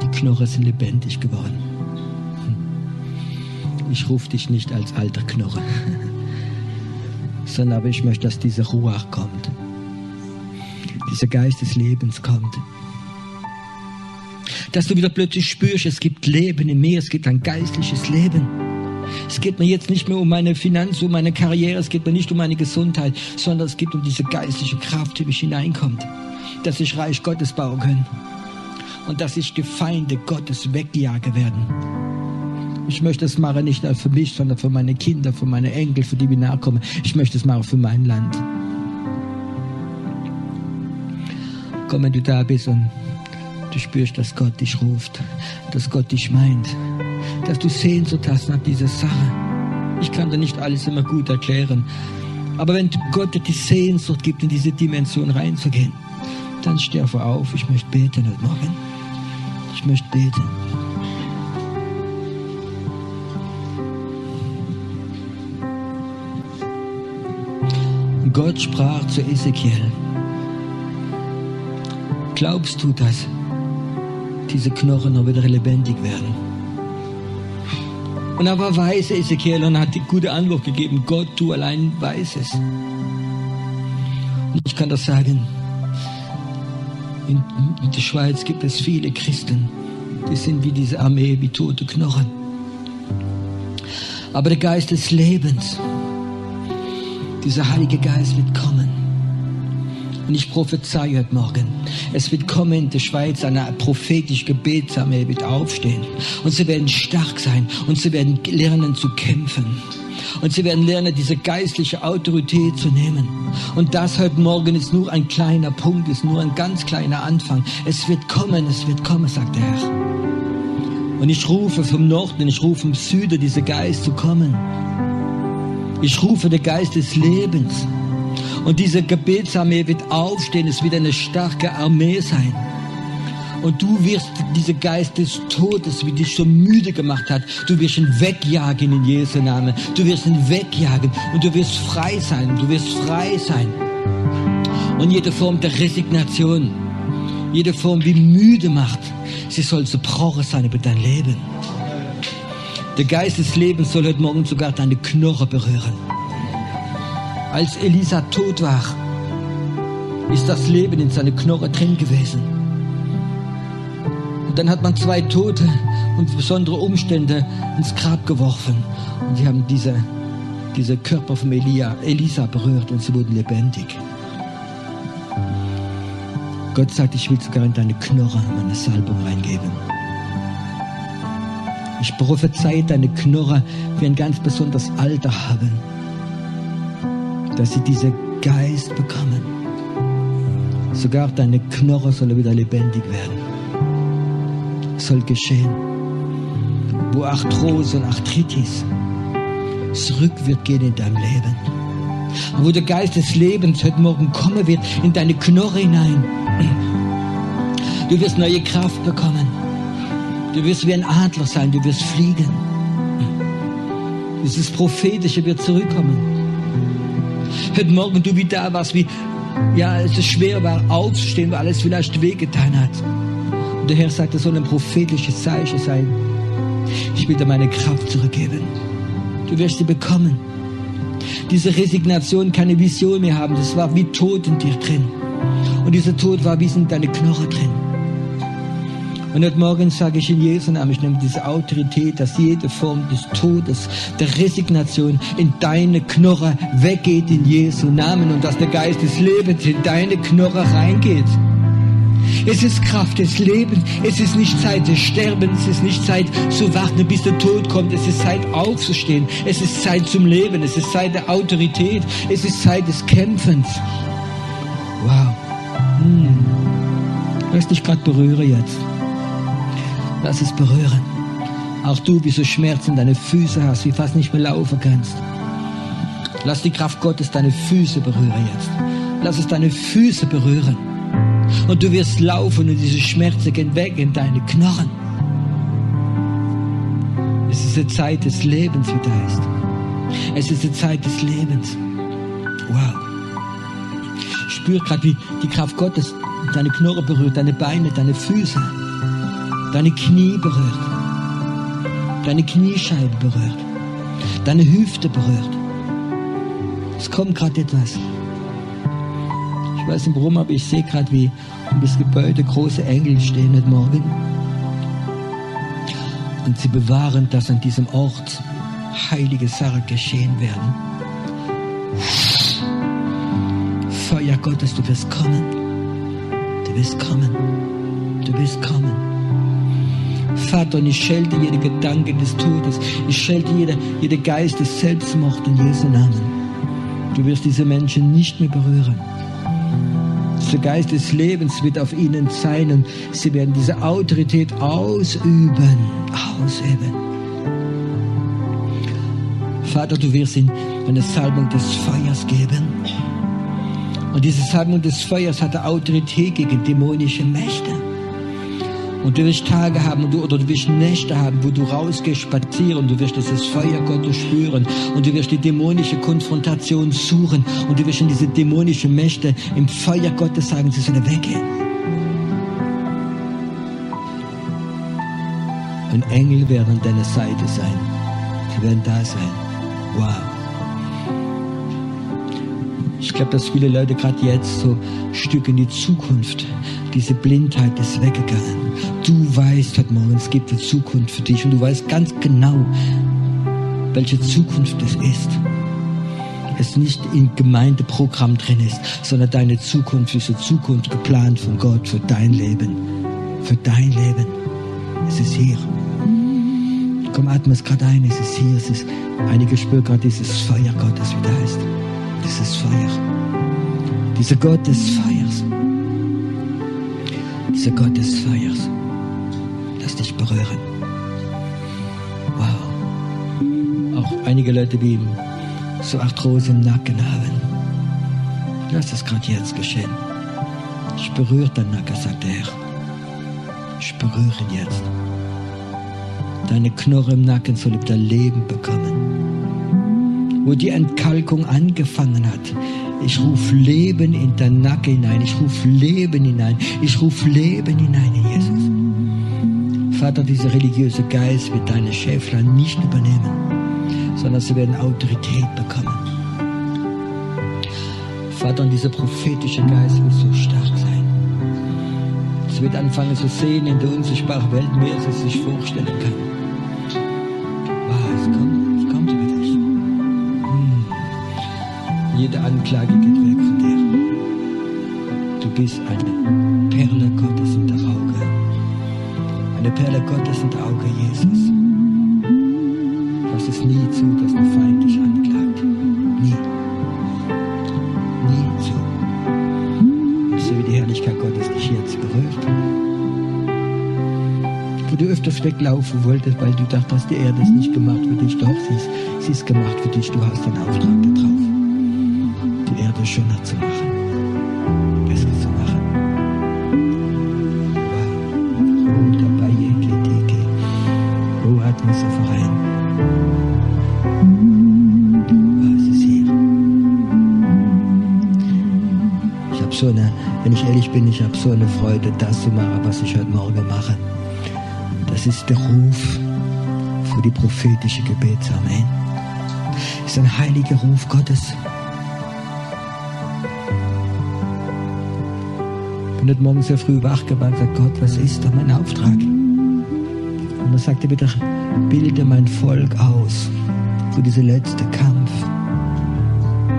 die Knochen sind lebendig geworden. Ich rufe dich nicht als alter Knoche, [LAUGHS] sondern aber ich möchte, dass dieser Ruach kommt. Dieser Geist des Lebens kommt. Dass du wieder plötzlich spürst, es gibt Leben in mir, es gibt ein geistliches Leben. Es geht mir jetzt nicht mehr um meine Finanzen, um meine Karriere, es geht mir nicht um meine Gesundheit, sondern es geht um diese geistliche Kraft, die mich hineinkommt, dass ich Reich Gottes bauen kann und dass ich die Feinde Gottes wegjagen werden. Ich möchte es machen nicht nur für mich, sondern für meine Kinder, für meine Enkel, für die wir nachkommen. Ich möchte es machen für mein Land. Komm, wenn du da bist und du spürst, dass Gott dich ruft, dass Gott dich meint, dass du Sehnsucht hast nach dieser Sache. Ich kann dir nicht alles immer gut erklären, aber wenn Gott dir die Sehnsucht gibt, in diese Dimension reinzugehen, dann steh auf. Ich möchte beten heute Morgen. Ich möchte beten. Gott sprach zu Ezekiel, glaubst du, dass diese Knochen noch wieder lebendig werden? Und er war weise, Ezekiel, und hat die gute Antwort gegeben, Gott, du allein weißt es. Und ich kann das sagen, in, in der Schweiz gibt es viele Christen, die sind wie diese Armee, wie tote Knochen. Aber der Geist des Lebens, dieser Heilige Geist wird kommen. Und ich prophezeie heute Morgen, es wird kommen in der Schweiz eine prophetische Gebetsarmee wird aufstehen. Und sie werden stark sein und sie werden lernen zu kämpfen. Und sie werden lernen, diese geistliche Autorität zu nehmen. Und das heute Morgen ist nur ein kleiner Punkt, ist nur ein ganz kleiner Anfang. Es wird kommen, es wird kommen, sagt der Herr. Und ich rufe vom Norden, ich rufe vom Süden, dieser Geist zu kommen. Ich rufe den Geist des Lebens. Und diese Gebetsarmee wird aufstehen, es wird eine starke Armee sein. Und du wirst diese Geist des Todes, wie dich so müde gemacht hat, du wirst ihn wegjagen in Jesu Namen. Du wirst ihn wegjagen und du wirst frei sein. Du wirst frei sein. Und jede Form der Resignation, jede Form wie müde macht, sie soll zerbrochen sein über dein Leben. Der Geist des Lebens soll heute Morgen sogar deine Knochen berühren. Als Elisa tot war, ist das Leben in seine Knochen drin gewesen. Und dann hat man zwei Tote und besondere Umstände ins Grab geworfen. Und sie haben diese, diese Körper von Elia, Elisa berührt und sie wurden lebendig. Gott sagt, ich will sogar in deine Knochen meine Salbung reingeben. Ich prophezei deine Knochen wie ein ganz besonderes Alter haben, dass sie diesen Geist bekommen. Sogar deine Knochen sollen wieder lebendig werden. Soll geschehen. Wo Arthrose und Arthritis zurück wird gehen in deinem Leben. Wo der Geist des Lebens heute Morgen kommen wird in deine Knochen hinein. Du wirst neue Kraft bekommen. Du wirst wie ein Adler sein, du wirst fliegen. Dieses Prophetische wird zurückkommen. Heute Morgen du wie da warst, wie ja, es ist schwer war aufzustehen, weil alles vielleicht wehgetan hat. Und der Herr sagt, es soll ein prophetisches Zeichen sein. Ich will dir meine Kraft zurückgeben. Du wirst sie bekommen. Diese Resignation keine Vision mehr haben. Das war wie Tod in dir drin. Und dieser Tod war wie in deine Knochen drin. Und heute Morgen sage ich in Jesu Namen, ich nehme diese Autorität, dass jede Form des Todes, der Resignation in deine Knochen weggeht in Jesu Namen und dass der Geist des Lebens in deine Knochen reingeht. Es ist Kraft des Lebens. Es ist nicht Zeit des Sterbens. Es ist nicht Zeit zu warten, bis der Tod kommt. Es ist Zeit aufzustehen. Es ist Zeit zum Leben. Es ist Zeit der Autorität. Es ist Zeit des Kämpfens. Wow. Hm. Lass dich gerade berühren jetzt. Lass es berühren. Auch du, wie so Schmerzen deine Füße hast, wie fast nicht mehr laufen kannst. Lass die Kraft Gottes deine Füße berühren jetzt. Lass es deine Füße berühren. Und du wirst laufen und diese Schmerzen gehen weg in deine Knochen. Es ist eine Zeit des Lebens, wie da ist. Es ist eine Zeit des Lebens. Wow. Spür gerade, wie die Kraft Gottes deine Knochen berührt, deine Beine, deine Füße deine Knie berührt, deine Kniescheibe berührt, deine Hüfte berührt. Es kommt gerade etwas. Ich weiß nicht warum, aber ich sehe gerade, wie um das Gebäude große Engel stehen heute Morgen. Und sie bewahren, dass an diesem Ort heilige Sachen geschehen werden. Feuer Gottes, du wirst kommen. Du wirst kommen. Du wirst kommen. Vater, und ich schelte jede Gedanke des Todes. Ich schelte jede, jede Geist des Selbstmords in Jesu Namen. Du wirst diese Menschen nicht mehr berühren. Der Geist des Lebens wird auf ihnen sein und sie werden diese Autorität ausüben. Ausüben. Vater, du wirst ihnen eine Salbung des Feuers geben. Und diese Salbung des Feuers hatte Autorität gegen dämonische Mächte. Und du wirst Tage haben du, oder du wirst Nächte haben, wo du rausgehst spazieren. Du wirst dieses Feuer Gottes spüren. Und du wirst die dämonische Konfrontation suchen. Und du wirst in diese dämonischen Mächte im Feuer Gottes sagen, sie sollen weggehen. Und Engel werden an deiner Seite sein. Sie werden da sein. Wow. Ich glaube, dass viele Leute gerade jetzt so ein Stück in die Zukunft, diese Blindheit ist weggegangen. Du weißt heute Morgen, es gibt eine Zukunft für dich und du weißt ganz genau, welche Zukunft es ist. Es nicht im Gemeindeprogramm drin ist, sondern deine Zukunft ist eine Zukunft geplant von Gott für dein Leben. Für dein Leben. Es ist hier. Komm, atme es gerade ein, es ist hier. Es ist, einige spüren gerade dieses Feuer Gottes, wie da ist. Dieses Feuer. Dieser Gott des Feuers. Gott des Feuers dich berühren. Wow. Auch einige Leute, die so Arthrose im Nacken haben. Lass es gerade jetzt geschehen. Ich berühre deinen Nacken, sagt der Herr. Ich berühre ihn jetzt. Deine Knorre im Nacken soll wieder Leben bekommen. Wo die Entkalkung angefangen hat, ich rufe Leben in dein Nacken hinein. Ich rufe Leben hinein. Ich rufe Leben hinein in Jesus. Vater, dieser religiöse Geist wird deine Schäflein nicht übernehmen, sondern sie werden Autorität bekommen. Vater, und dieser prophetische Geist wird so stark sein. Wird anfangen zu sehen in der unsichtbaren Welt, mehr als es sich vorstellen kann. Jede Anklage geht weg von dir. Du bist eine Perle Gottes in der Auge. Eine Perle Gottes in der Auge Jesus. Lass es nie zu, dass der Feind dich anklagt. Nie. Nie zu. So wie die Herrlichkeit Gottes dich jetzt berührt. Wo du öfters weglaufen wolltest, weil du dachtest, die Erde ist nicht gemacht für dich. Doch, sie ist, sie ist gemacht für dich. Du hast einen Auftrag da drauf. Die Erde schöner zu machen. Besser zu machen. Oh, dabei, atme so rein. Wow, es ist hier. Ich habe so eine, wenn ich ehrlich bin, ich habe so eine Freude, das zu machen, was ich heute Morgen mache. Das ist der Ruf für die prophetische Gebete. Amen. Es ist ein heiliger Ruf Gottes. Bin heute Morgen sehr früh wach geworden und gesagt, Gott, was ist da mein Auftrag? Und dann sagte er wieder, bilde mein Volk aus für diesen letzten Kampf.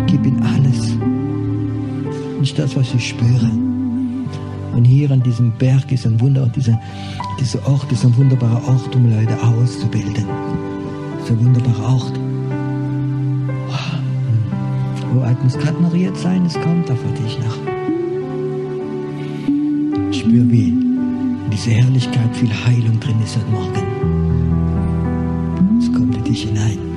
Gib ihm alles. Nicht das, was ich spüre. Und hier an diesem Berg ist ein Wunder, dieser, dieser Ort ist ein wunderbarer Ort, um Leute auszubilden. Das ist ein wunderbarer Ort. Hm. Oh, muss gerade mariert sein, es kommt da für dich nach. Ich spüre, wie in dieser Herrlichkeit viel Heilung drin ist heute Morgen. Es kommt in dich hinein.